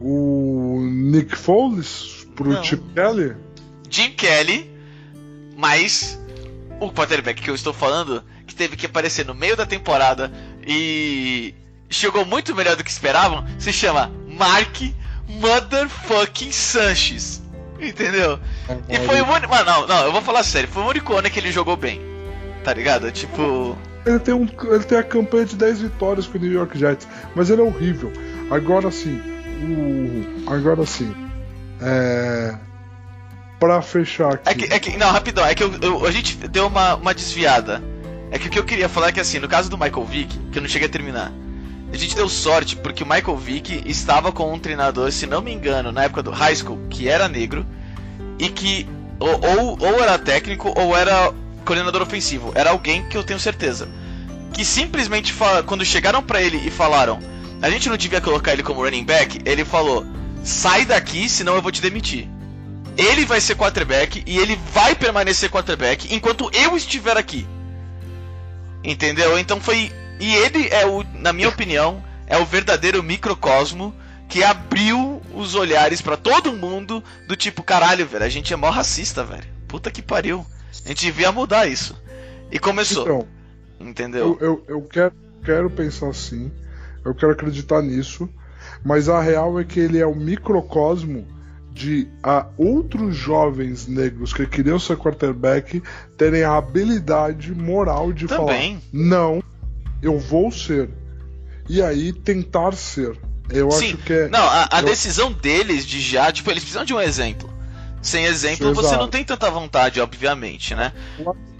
O Nick Foles pro Não. Chip Kelly? Jim Kelly, mas o quarterback que eu estou falando, que teve que aparecer no meio da temporada e chegou muito melhor do que esperavam, se chama Mark Motherfucking Sanchez. Entendeu? E foi o único. Mano, não, não, eu vou falar sério, foi o único ano que ele jogou bem. Tá ligado? Tipo. Ele tem, um, ele tem a campanha de 10 vitórias com o New York Jets, mas ele é horrível. Agora sim, o. Agora sim. É. Pra fechar aqui. É que, é que, não, rapidão, é que eu- eu- a gente deu uma, uma desviada. É que o que eu queria falar é que assim, no caso do Michael Vick, que eu não cheguei a terminar, a gente deu sorte porque o Michael Vick estava com um treinador, se não me engano, na época do high school, que era negro, e que ou, ou, ou era técnico ou era coordenador ofensivo. Era alguém que eu tenho certeza. Que simplesmente quando chegaram pra ele e falaram, a gente não devia colocar ele como running back, ele falou, sai daqui, senão eu vou te demitir. Ele vai ser quarterback e ele vai permanecer quarterback enquanto eu estiver aqui. Entendeu? Então foi. E ele é o, na minha opinião, é o verdadeiro microcosmo que abriu os olhares pra todo mundo do tipo, caralho, velho, a gente é mó racista, velho. Puta que pariu. A gente devia mudar isso. E começou. Então, entendeu? eu, eu, eu quero, quero pensar assim, eu quero acreditar nisso, mas a real é que ele é o microcosmo de a outros jovens negros que queriam ser quarterback terem a habilidade moral de Também. falar: não, eu vou ser. E aí tentar ser. Eu Sim. acho que é. Não, a, a eu- decisão deles de já, tipo, eles precisam de um exemplo. Sem exemplo, Sim, você exato. não tem tanta vontade, obviamente, né?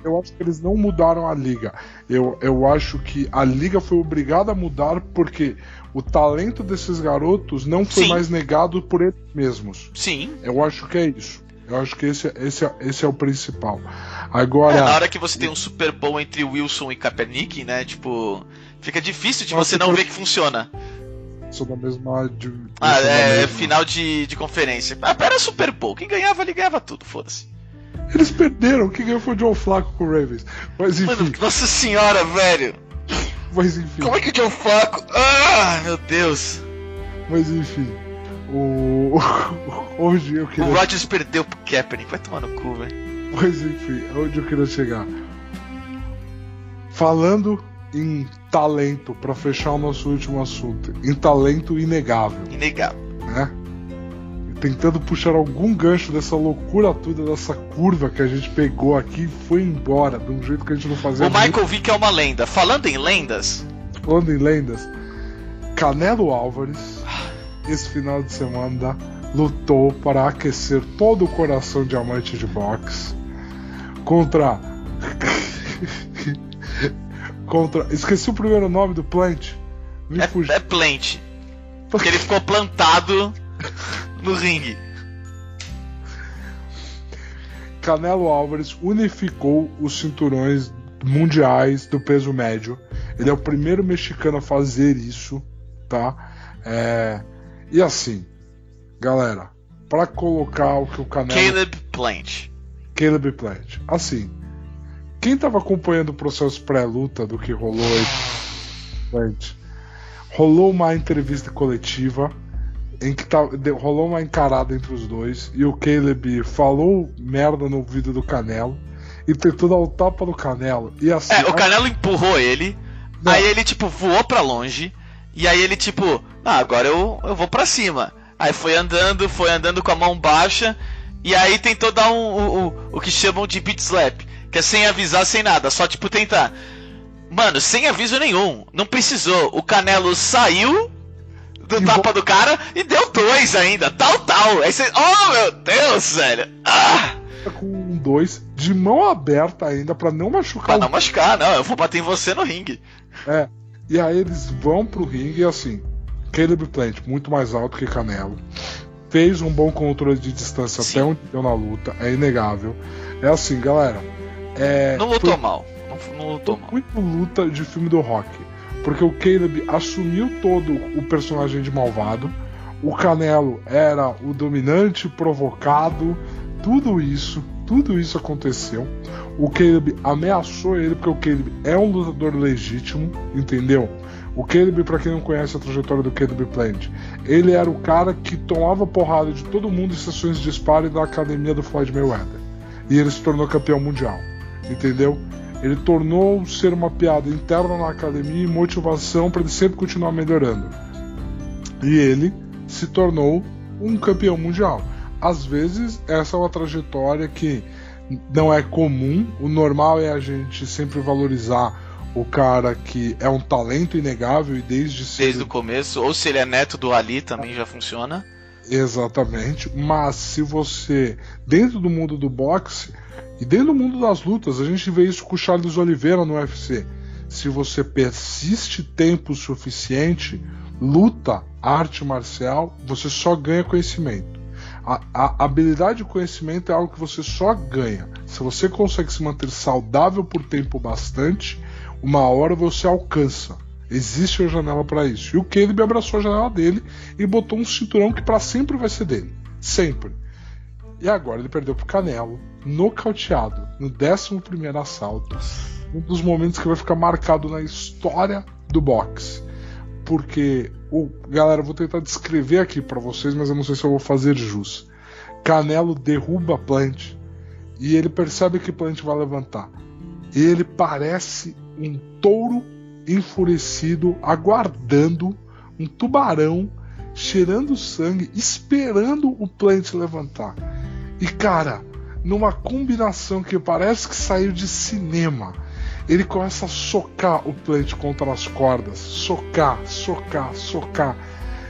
eu acho que eles não mudaram a liga. Eu, eu acho que a liga foi obrigada a mudar porque o talento desses garotos não foi Sim. mais negado por eles mesmos. Sim. Eu acho que é isso. Eu acho que esse, esse, é- esse é o principal. É, Agora. na hora que você tem um Super Bowl entre Wilson e Kaepernick, né? Tipo, fica difícil de Nossa, você não ver que funciona. Sou da mesma. De, Ah, é, mesma. final de, de conferência. Ah, era Super Bowl. Quem ganhava ali ganhava tudo, foda-se. Eles perderam. Quem ganhou foi o Joe Flaco com o Ravens. Mas enfim. Mano, nossa senhora, velho. Mas enfim. Como é que o Joe Flacco. Ah, meu Deus. Mas enfim. O. Hoje eu O queria. Rodgers perdeu pro Kaepernick. Vai tomar no cu, velho. Mas enfim, onde eu queria chegar. Falando em talento, pra fechar o nosso último assunto, em talento inegável, Inegável. né? Tentando puxar algum gancho dessa loucura toda, dessa curva que a gente pegou aqui e foi embora, de um jeito que a gente não fazia O Michael Vick é uma lenda. Falando em lendas. Falando em lendas, Canelo Álvares, esse final de semana, lutou para aquecer todo o coração diamante de boxe contra. Contra. Esqueci o primeiro nome do Plant. Me fugiu. é, é plant. Porque ele ficou plantado no ringue. Canelo Álvares unificou os cinturões mundiais do peso médio. Ele é o primeiro mexicano a fazer isso, tá? É, E assim, galera, para colocar o que o Canelo Caleb Plant. Caleb Plant. Assim, quem tava acompanhando o processo pré-luta do que rolou aí, rolou uma entrevista coletiva em que tá, rolou uma encarada entre os dois e o Caleb falou merda no ouvido do Canelo e tentou dar o tapa no Canelo. E assim, É, o Canelo empurrou ele, Não. aí ele, tipo, voou pra longe, e aí ele, tipo, ah, agora eu, eu vou pra cima. Aí foi andando, foi andando com a mão baixa, e aí tentou dar um, o, o, o que chamam de beat slap, que é sem avisar, sem nada, só, tipo, tentar. Mano, sem aviso nenhum, não precisou. O Canelo saiu do E tapa do cara e deu dois ainda, tal, tal. Aí você, oh meu Deus, velho. Ah, com um dois de mão aberta ainda pra não machucar pra o não machucar, não, eu vou bater em você no ringue. É. E aí eles vão pro ringue e assim, Caleb Plant, muito mais alto que Canelo, fez um bom controle de distância Sim. até onde deu na luta, é inegável. É assim, galera. É, Não lutou foi mal. Não, não lutou mal. muito luta de filme do rock. Porque o Caleb assumiu todo o personagem de malvado. O Canelo era o dominante, provocado. Tudo isso, tudo isso aconteceu. O Caleb ameaçou ele porque o Caleb é um lutador legítimo, entendeu? O Caleb, pra quem não conhece a trajetória do Caleb Plant, ele era o cara que tomava porrada de todo mundo em sessões de sparring da academia do Floyd Mayweather. E ele se tornou campeão mundial, entendeu? Ele tornou ser uma piada interna na academia e motivação para ele sempre continuar melhorando. E ele se tornou um campeão mundial. Às vezes, essa é uma trajetória que não é comum. O normal é a gente sempre valorizar o cara que é um talento inegável e desde cedo Desde o começo, ou se ele é neto do Ali também já funciona. Exatamente, mas se você, dentro do mundo do boxe e dentro do mundo das lutas, a gente vê isso com o Charles Oliveira no UFC. Se você persiste tempo suficiente, luta, arte marcial, você só ganha conhecimento. A, a habilidade e conhecimento é algo que você só ganha. Se você consegue se manter saudável por tempo bastante, uma hora você alcança. Existe uma janela para isso. E o Caleb abraçou a janela dele e botou um cinturão que para sempre vai ser dele. Sempre. E agora ele perdeu pro Canelo, nocauteado, no 11 assalto. Um dos momentos que vai ficar marcado na história do boxe. Porque, o galera, eu vou tentar descrever aqui para vocês, mas eu não sei se eu vou fazer jus. Canelo derruba Plant e ele percebe que Plant vai levantar. E ele parece um touro enfurecido, aguardando um tubarão, cheirando sangue, esperando o Plant levantar. E cara, numa combinação que parece que saiu de cinema, ele começa a socar o Plant contra as cordas, socar, socar, socar.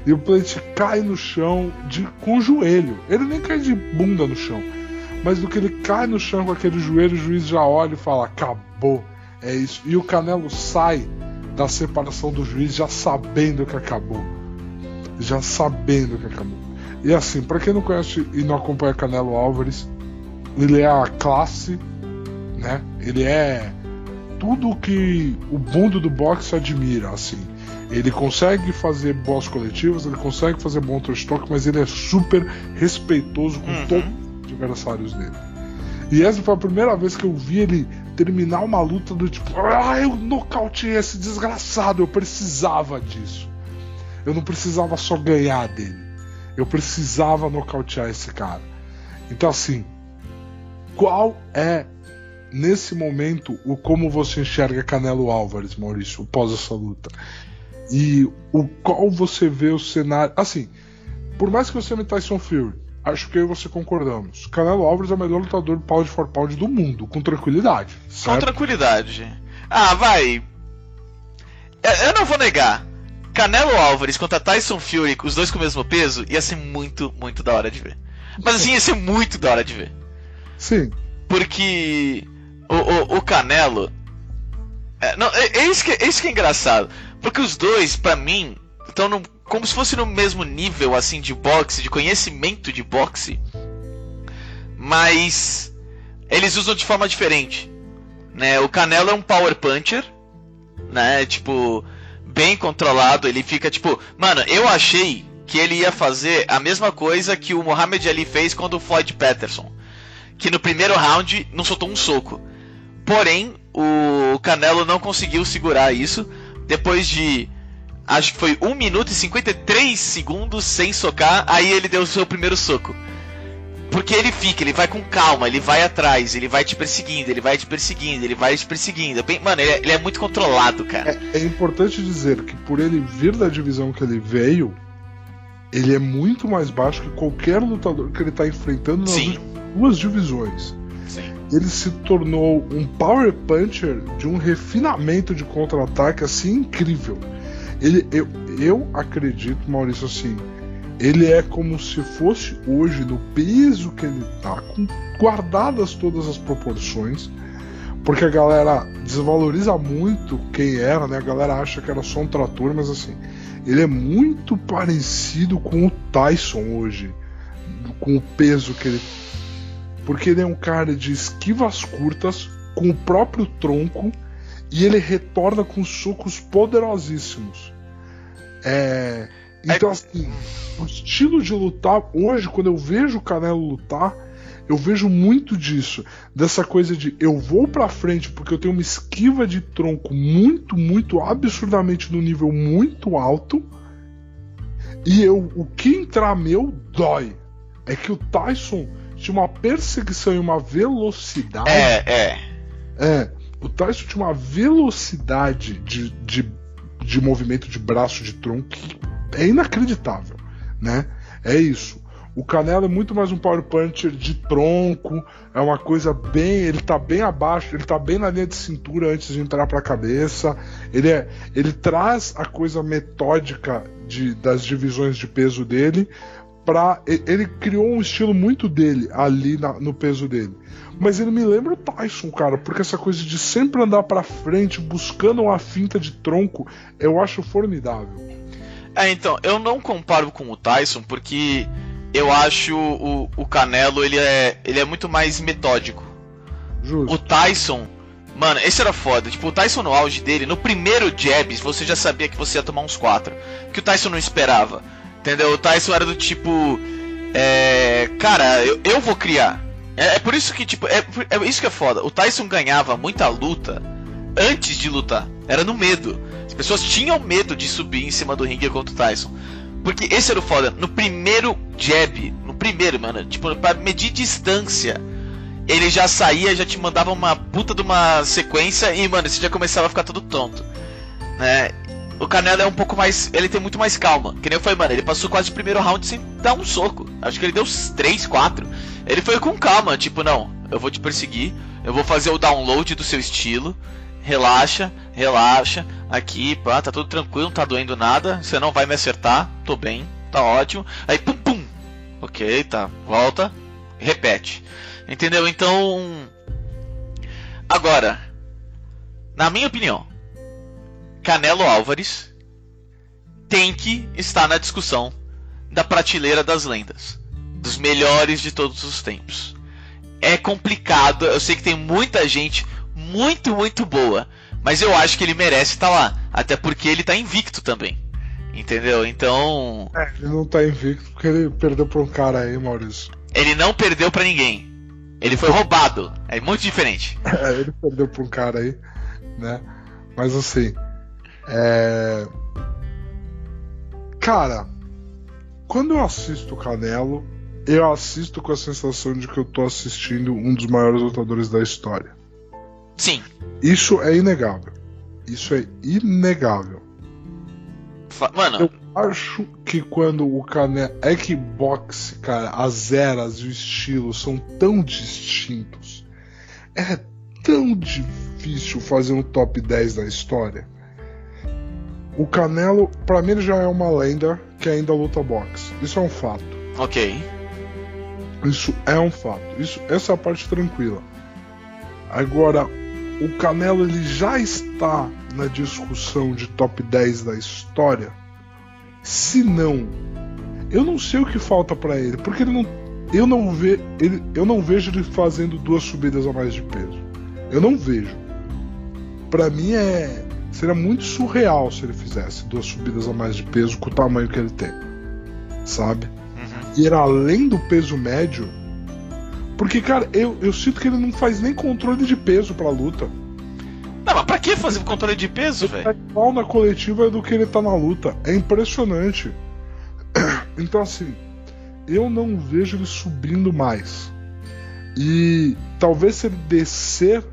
E o Plant cai no chão de, com o joelho. Ele nem cai de bunda no chão. mas do que ele cai no chão com aquele joelho, o juiz já olha e fala: acabou, é isso. E o Canelo sai da separação do juiz já sabendo que acabou, já sabendo que acabou. E assim, para quem não conhece e não acompanha Canelo Álvares, ele é a classe, né? Ele é tudo que o mundo do boxe admira, assim. Ele consegue fazer boas coletivas, ele consegue fazer bom trash talk, mas ele é super respeitoso com Uhum. todos os adversários dele. E essa foi a primeira vez que eu vi ele terminar uma luta do tipo, ah, eu nocauteei esse desgraçado, eu precisava disso. Eu não precisava só ganhar dele. Eu precisava nocautear esse cara. Então assim, qual é nesse momento o como você enxerga Canelo Álvares, Maurício, pós essa luta? E o qual você vê o cenário, assim, por mais que você me Tyson Fury, acho que eu e você concordamos. Canelo Álvares é o melhor lutador pound for pound do mundo, com tranquilidade. Com Certo? tranquilidade. Ah, vai. Eu não vou negar. Canelo Álvares contra Tyson Fury, os dois com o mesmo peso, ia ser muito, muito da hora de ver. Mas assim, ia ser muito da hora de ver. Sim. Porque o, o, o Canelo. É, não, é, é isso que, é isso que é engraçado. Porque os dois, pra mim, estão como se fosse no mesmo nível assim de boxe, de conhecimento de boxe. Mas eles usam de forma diferente. Né? O Canelo é um power puncher, né? Tipo, bem controlado. Ele fica tipo, mano, eu achei que ele ia fazer a mesma coisa que o Muhammad Ali fez quando o Floyd Patterson que no primeiro round não soltou um soco. Porém, o Canelo não conseguiu segurar isso. Depois de. Acho que foi 1 minuto e 53 segundos sem socar. Aí ele deu o seu primeiro soco. Porque ele fica, ele vai com calma, ele vai atrás, ele vai te perseguindo, ele vai te perseguindo, ele vai te perseguindo. Bem, mano, ele é, ele é muito controlado, cara. É, é importante dizer que por ele vir da divisão que ele veio, ele é muito mais baixo que qualquer lutador que ele está enfrentando nas Sim. duas divisões. Sim. Ele se tornou um power puncher de um refinamento de contra-ataque assim incrível. Ele, eu, eu acredito, Maurício, assim, ele é como se fosse hoje no peso que ele tá, com guardadas todas as proporções, porque a galera desvaloriza muito quem era, né? A galera acha que era só um trator, mas assim, ele é muito parecido com o Tyson hoje, com o peso que ele porque ele é um cara de esquivas curtas, com o próprio tronco, e ele retorna com socos poderosíssimos. É, Então, assim, o estilo de lutar, hoje, quando eu vejo o Canelo lutar, eu vejo muito disso. Dessa coisa de eu vou pra frente porque eu tenho uma esquiva de tronco muito, muito, absurdamente no nível muito alto. E eu, o que entrar meu dói. É que o Tyson tinha uma perseguição e uma velocidade. É, é. É, o Tyson tinha uma velocidade de, de, de movimento de braço, de tronco, que é inacreditável, né? É isso. O Canelo é muito mais um power puncher de tronco, é uma coisa bem, ele tá bem abaixo, ele tá bem na linha de cintura antes de entrar pra cabeça. Ele é, ele traz a coisa metódica de, das divisões de peso dele para ele criou um estilo muito dele ali na- no peso dele. Mas ele me lembra o Tyson, cara, porque essa coisa de sempre andar pra frente buscando uma finta de tronco, eu acho formidável. É, então, eu não comparo com o Tyson porque eu acho o, o Canelo ele é, ele é muito mais metódico. Justo. O Tyson, mano, esse era foda. Tipo, o Tyson no auge dele, no primeiro jab, você já sabia que você ia tomar uns quatro. Que o Tyson não esperava. Entendeu? O Tyson era do tipo. É. Cara, eu, eu vou criar. É, é por isso que, tipo, é, é isso que é foda. O Tyson ganhava muita luta antes de lutar. Era no medo. As pessoas tinham medo de subir em cima do ringue contra o Tyson. Porque esse era o foda. No primeiro jab, no primeiro, mano, tipo, pra medir distância, ele já saía, já te mandava uma puta de uma sequência e, mano, você já começava a ficar todo tonto. Né? O Canelo é um pouco mais. Ele tem muito mais calma. Que nem eu falei, mano, ele passou quase o primeiro round sem dar um soco. Acho que ele deu uns 3, 4. Ele foi com calma, tipo, não, eu vou te perseguir, eu vou fazer o download do seu estilo. Relaxa, relaxa. Aqui, pá, tá tudo tranquilo, não tá doendo nada. Você não vai me acertar, tô bem, tá ótimo. Aí, pum, pum. Ok, tá, volta, repete. Entendeu? Então. Agora, na minha opinião, Canelo Álvares tem que estar na discussão da prateleira das lendas, dos melhores de todos os tempos. É complicado, eu sei que tem muita gente muito, muito boa, mas eu acho que ele merece estar lá, até porque ele está invicto também. Entendeu? Então. É, ele não tá invicto porque ele perdeu pra um cara aí, Maurício. Ele não perdeu para ninguém. Ele foi roubado. É muito diferente. É, ele perdeu pra um cara aí, né? Mas assim. É. Cara, quando eu assisto o Canelo, eu assisto com a sensação de que eu tô assistindo um dos maiores lutadores da história. Sim. Isso é inegável. Isso é inegável. Mano, Eu acho que quando o Canelo. É que boxe, cara, as eras e o estilo são tão distintos. É tão difícil fazer um top 10 da história. O Canelo, pra mim, ele já é uma lenda que ainda luta boxe. Isso é um fato. ok. Isso é um fato. Isso, essa é a parte tranquila. Agora, o Canelo ele já está na discussão de top 10 da história. Se não, eu não sei o que falta pra ele, porque ele não, eu não ve, ele, eu não vejo ele fazendo duas subidas a mais de peso. Eu não vejo. Pra mim é seria muito surreal se ele fizesse duas subidas a mais de peso com o tamanho que ele tem, sabe? Uhum. ir além do peso médio. Porque, cara, eu, eu sinto que ele não faz nem controle de peso pra luta. Não, mas pra que fazer controle de peso, velho? tá igual na coletiva do que ele tá na luta. É impressionante. Então, assim, eu não vejo ele subindo mais. E talvez se ele descer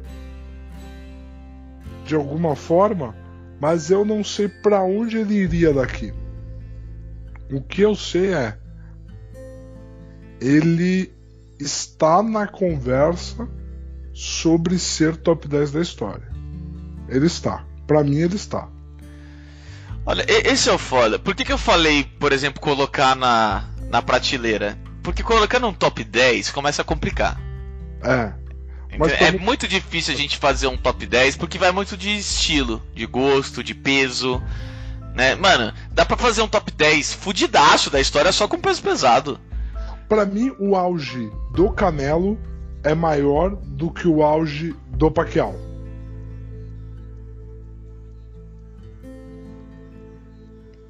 de alguma forma, mas eu não sei pra onde ele iria daqui. O que eu sei é ele está na conversa sobre ser top 10 da história. Ele está. Pra mim ele está. Olha, esse é o foda. Por que, que eu falei, por exemplo, colocar na, na prateleira? Porque colocando um top 10 começa a complicar. É. Mas Entendeu? É como- muito difícil a gente fazer um top 10 porque vai muito de estilo, de gosto, de peso. Né? Mano, dá pra fazer um top 10 fudidaço da história só com peso pesado. Pra mim o auge do Canelo é maior do que o auge do Pacquiao.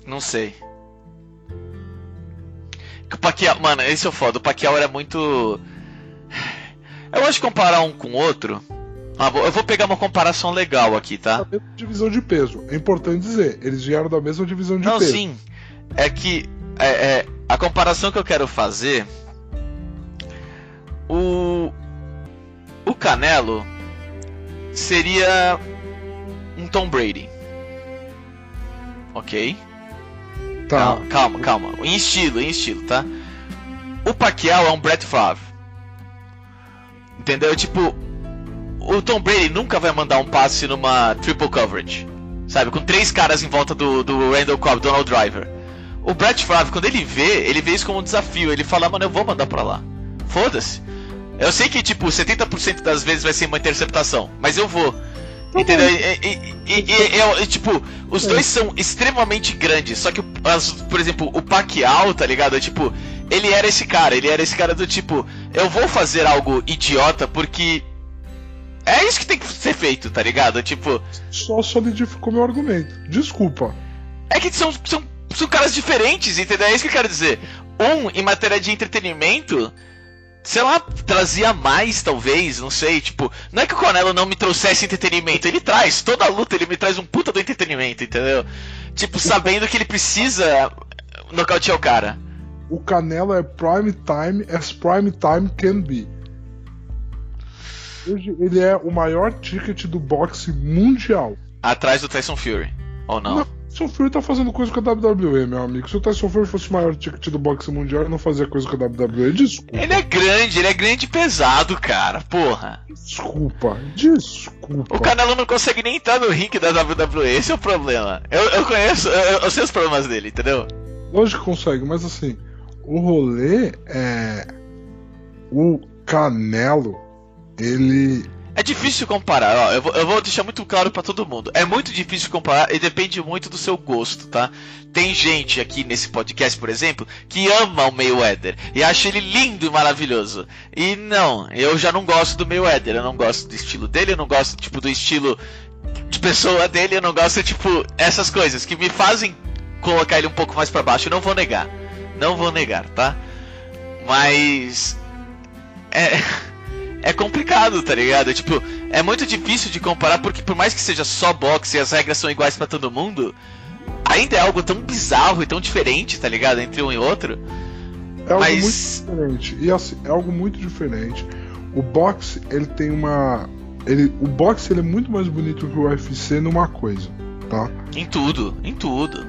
Não sei. O Pacquiao, mano, esse é o foda. O Pacquiao era muito. Eu acho que comparar um com o outro. Ah, eu vou pegar uma comparação legal aqui, tá? mesma divisão de peso. É importante dizer, eles vieram da mesma divisão de Não, peso. sim. É que é, é, a comparação que eu quero fazer. O. O Canelo seria um Tom Brady. Ok? Tá. Calma, calma, calma. Em estilo, em estilo, tá? O Pacquiao é um Brett Favre. Entendeu? Tipo, o Tom Brady nunca vai mandar um passe numa triple coverage. Sabe? Com três caras em volta do, do Randall Cobb, Donald Driver. O Brett Favre, quando ele vê, ele vê isso como um desafio. Ele fala, mano, eu vou mandar pra lá. Foda-se. Eu sei que, tipo, 70% das vezes vai ser uma interceptação, mas eu vou. Tá Entendeu? E, e- e- e- é- é- tipo, os É. dois são extremamente grandes. Só que, por exemplo, o Pacquiao, tá ligado? Tipo, ele era esse cara. Ele era esse cara do tipo, eu vou fazer algo idiota porque é isso que tem que ser feito, tá ligado? Tipo, Só solidificou meu argumento. Desculpa. é que são, são, são caras diferentes, entendeu? É isso que eu quero dizer. Um, em matéria de entretenimento, sei lá, trazia mais, talvez, não sei, tipo, não é que o Canelo não me trouxesse entretenimento, ele traz, toda luta ele me traz um puta do entretenimento, entendeu? Tipo, sabendo que ele precisa nocautear o cara. O Canelo é prime time as prime time can be. Hoje ele é o maior ticket do boxe mundial. Atrás do Tyson Fury. Ou não? Não, o Tyson Fury tá fazendo coisa com a WWE, meu amigo. Se o Tyson Fury fosse o maior ticket do boxe mundial, ele não fazia coisa com a WWE. Desculpa. Ele é grande, ele é grande e pesado, cara, porra. Desculpa. Desculpa. O Canelo não consegue nem entrar no ringue da WWE, esse é o problema. Eu, eu conheço, eu, eu sei os problemas dele, entendeu? Lógico que consegue, mas assim, o rolê é. O, Canelo, ele. É difícil comparar, ó, eu vou, eu vou deixar muito claro pra todo mundo. É muito difícil comparar e depende muito do seu gosto, tá? Tem gente aqui nesse podcast, por exemplo, que ama o Mayweather e acha ele lindo e maravilhoso. E não, eu já não gosto do Mayweather, eu não gosto do estilo dele, eu não gosto tipo do estilo de pessoa dele, eu não gosto tipo essas coisas que me fazem colocar ele um pouco mais pra baixo, eu não vou negar. Não vou negar, tá? Mas é é complicado, tá ligado? Tipo, é muito difícil de comparar porque por mais que seja só boxe e as regras são iguais para todo mundo, ainda é algo tão bizarro e tão diferente, tá ligado? Entre um e outro. É algo Mas- muito diferente. E assim, é algo muito diferente. O boxe, ele tem uma. Ele, o boxe ele é muito mais bonito que o UFC numa coisa, tá? Em tudo, em tudo,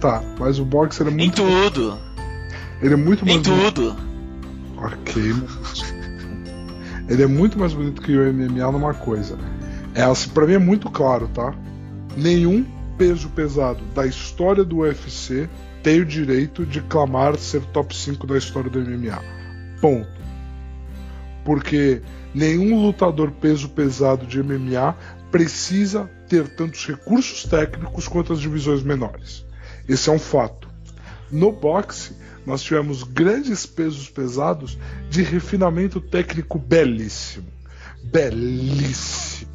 Tá, mas o boxe ele é em muito. tudo, Ele é muito mais em bonito. tudo. Ok, mas- Ele é muito mais bonito que o MMA numa coisa. É assim, pra mim é muito claro, tá? Nenhum peso pesado da história do UFC tem o direito de clamar ser top 5 da história do MMA. Ponto. Porque nenhum lutador peso pesado de MMA precisa ter tantos recursos técnicos quanto as divisões menores. Esse é um fato. No boxe, nós tivemos grandes pesos pesados de refinamento técnico belíssimo. Belíssimo.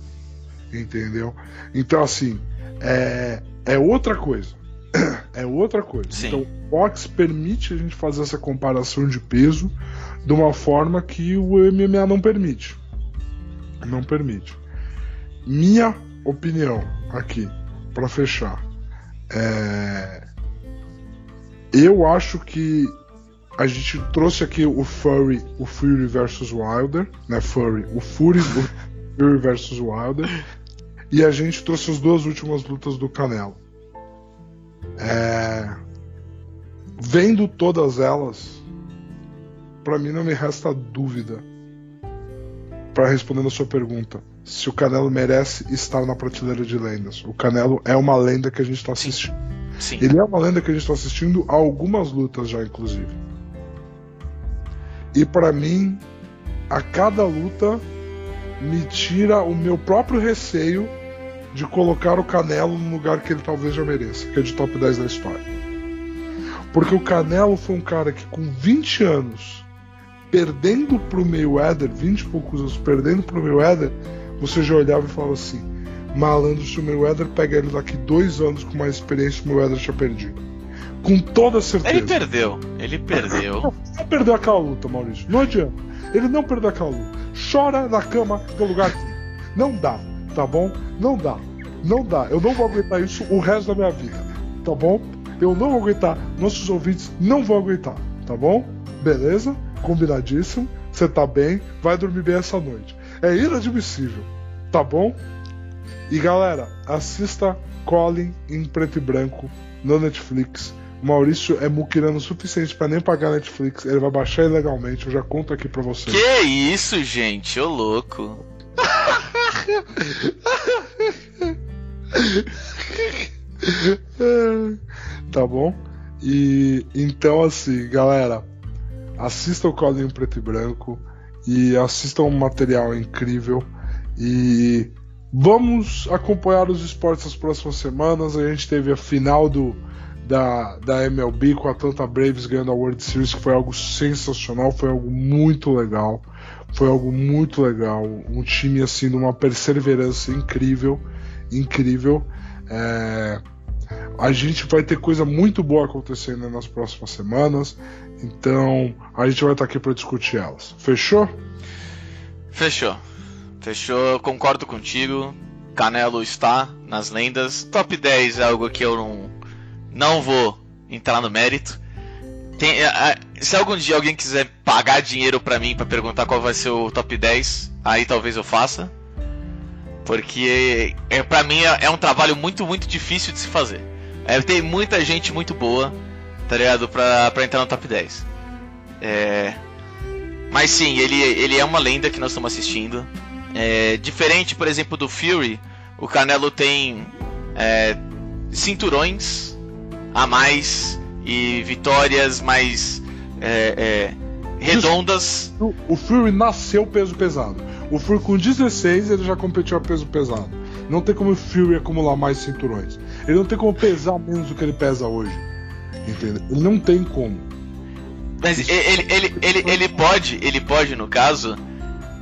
Entendeu? Então, assim, é, é outra coisa. É outra coisa. Sim. Então, o boxe permite a gente fazer essa comparação de peso de uma forma que o MMA não permite. Não permite. Minha opinião aqui, para fechar, é eu acho que a gente trouxe aqui o Furry, o Fury versus Wilder, né? Furry, o Fury, o Fury versus Wilder, e a gente trouxe as duas últimas lutas do Canelo. É, Vendo todas elas, pra mim não me resta dúvida para responder a sua pergunta se o Canelo merece estar na prateleira de lendas. O Canelo é uma lenda que a gente está assistindo. Sim. Ele é uma lenda que a gente está assistindo a algumas lutas já, inclusive. E pra mim, a cada luta me tira o meu próprio receio de colocar o Canelo no lugar que ele talvez já mereça, que é de top 10 da história. Porque o Canelo foi um cara que com 20 anos, perdendo pro Mayweather, 20 e poucos anos perdendo pro Mayweather, você já olhava e falava assim: malandro, se o Mayweather pega ele daqui dois anos com mais experiência, o Mayweather tinha perdido. Com toda certeza. Ele perdeu, ele perdeu. Não perdeu aquela luta, Maurício. Não adianta. Ele não perdeu aquela luta. Chora na cama do lugar que. Não dá, tá bom? Não dá. Não dá. Eu não vou aguentar isso o resto da minha vida, tá bom? Eu não vou aguentar. Nossos ouvintes não vão aguentar, tá bom? Beleza? Combinadíssimo. Você tá bem. Vai dormir bem essa noite. É inadmissível, tá bom? E galera, assista Colin em preto e branco no Netflix. O Maurício é muquirano o suficiente pra nem pagar Netflix. Ele vai baixar ilegalmente. Eu já conto aqui pra vocês. Que isso, gente, ô louco. tá bom? E então assim, galera, assistam o Colin em preto e branco e assistam um material incrível e vamos acompanhar os esportes nas próximas semanas. A gente teve a final do da, da MLB com a Atlanta Braves ganhando a World Series, que foi algo sensacional, foi algo muito legal. Foi algo muito legal, um time assim numa perseverança incrível, incrível. É, a gente vai ter coisa muito boa acontecendo nas próximas semanas, então a gente vai estar aqui para discutir elas. Fechou? Fechou. Fechou, concordo contigo. Canelo está nas lendas. Top 10 é algo que eu não, não vou entrar no mérito. Tem- a- a- se algum dia alguém quiser pagar dinheiro pra mim pra perguntar qual vai ser o top 10, aí talvez eu faça. Porque é, pra mim é, é um trabalho muito, muito difícil de se fazer. É, tem muita gente muito boa, tá ligado? Pra, pra entrar no top 10. É, mas sim, ele, ele é uma lenda que nós estamos assistindo. É, diferente, por exemplo, do Fury, o Canelo tem é, cinturões a mais e vitórias mais é, é, redondas. O, o Fury nasceu peso pesado. O Fury com 16 ele já competiu a peso pesado. Não tem como o Fury acumular mais cinturões. Ele não tem como pesar menos do que ele pesa hoje. Entendeu? Ele não tem como. Mas ele, ele, ele, ele, ele pode, ele pode, no caso,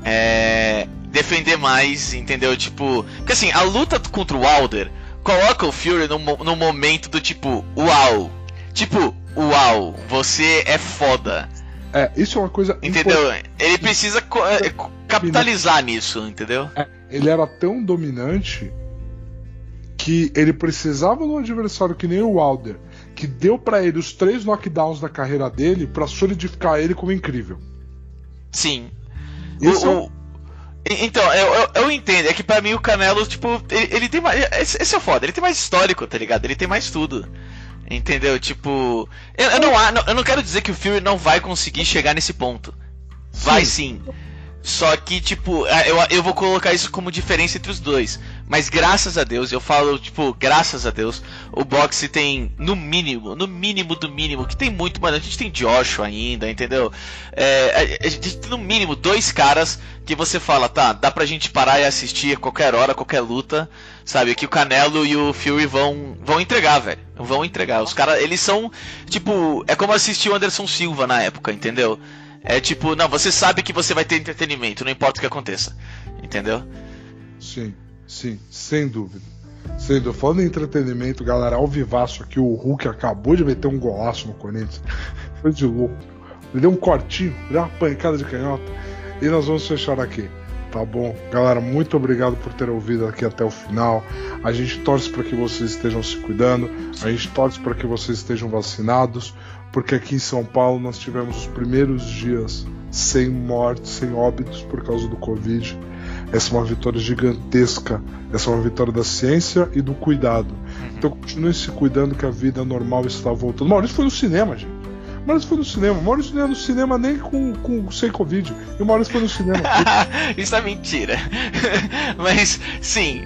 é, defender mais, entendeu? Tipo. Porque assim, a luta contra o Wilder coloca o Fury no, no momento do tipo, uau. Tipo, uau, você é foda. É, isso é uma coisa. Entendeu? importante. Ele precisa co- é, co- capitalizar nisso, entendeu? É, ele era tão dominante que ele precisava de um adversário que nem o Wilder, que deu pra ele os três knockdowns da carreira dele pra solidificar ele como incrível. Sim. Isso O- é- o- Então, eu, eu, eu entendo. É que pra mim o Canelo, tipo, ele, ele tem mais. Esse, esse é o foda, ele tem mais histórico, tá ligado? Ele tem mais tudo. Entendeu? Tipo. Eu, eu não, eu não quero dizer que o Fury não vai conseguir chegar nesse ponto. Vai sim. Só que, tipo, eu, eu vou colocar isso como diferença entre os dois. Mas graças a Deus, eu falo, tipo, graças a Deus, o boxe tem, no mínimo, no mínimo do mínimo, que tem muito, mano. A gente tem Joshua ainda, entendeu? É, a, a gente tem no mínimo dois caras que você fala, tá, dá pra gente parar e assistir qualquer hora, qualquer luta, sabe? Que o Canelo e o Fury vão, vão entregar, velho. Vão entregar. Os caras, eles são, tipo, é como assistir o Anderson Silva na época, entendeu? É tipo, não, você sabe que você vai ter entretenimento, não importa o que aconteça. Entendeu? Sim, sim, sem dúvida. Sem dúvida. Falando em entretenimento, galera, ao vivaço aqui, o Hulk acabou de meter um golaço no Corinthians. Foi de louco. Ele deu um cortinho, deu uma pancada de canhota. E nós vamos fechar aqui. Tá bom? Galera, muito obrigado por ter ouvido aqui até o final. A gente torce para que vocês estejam se cuidando. A gente torce para que vocês estejam vacinados. Porque aqui em São Paulo nós tivemos os primeiros dias sem mortes, sem óbitos por causa do Covid. Essa é uma vitória gigantesca. Essa é uma vitória da ciência e do cuidado. Então continue se cuidando que a vida normal está voltando. Maurício foi no cinema, gente. Maurício foi no cinema. Maurício não ia no cinema nem com, com sem Covid. E o Maurício foi no cinema. Isso é mentira. Mas, sim,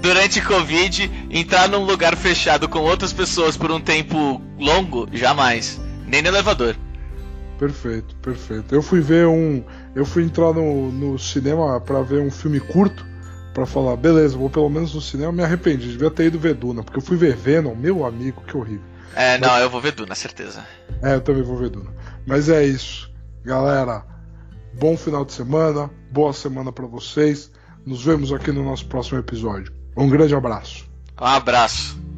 durante Covid, entrar num lugar fechado com outras pessoas por um tempo longo, jamais. Nem no elevador. Perfeito, perfeito. Eu fui ver um. Eu fui entrar no, no cinema pra ver um filme curto. Pra falar, beleza, vou pelo menos no cinema. Me arrependi, devia ter ido ver Duna. Porque eu fui ver Venom, meu amigo, que horrível. É, não, eu vou ver Duna, certeza. É, eu também vou ver Duna. Mas é isso. Galera, bom final de semana. Boa semana pra vocês. Nos vemos aqui no nosso próximo episódio. Um grande abraço. Um abraço.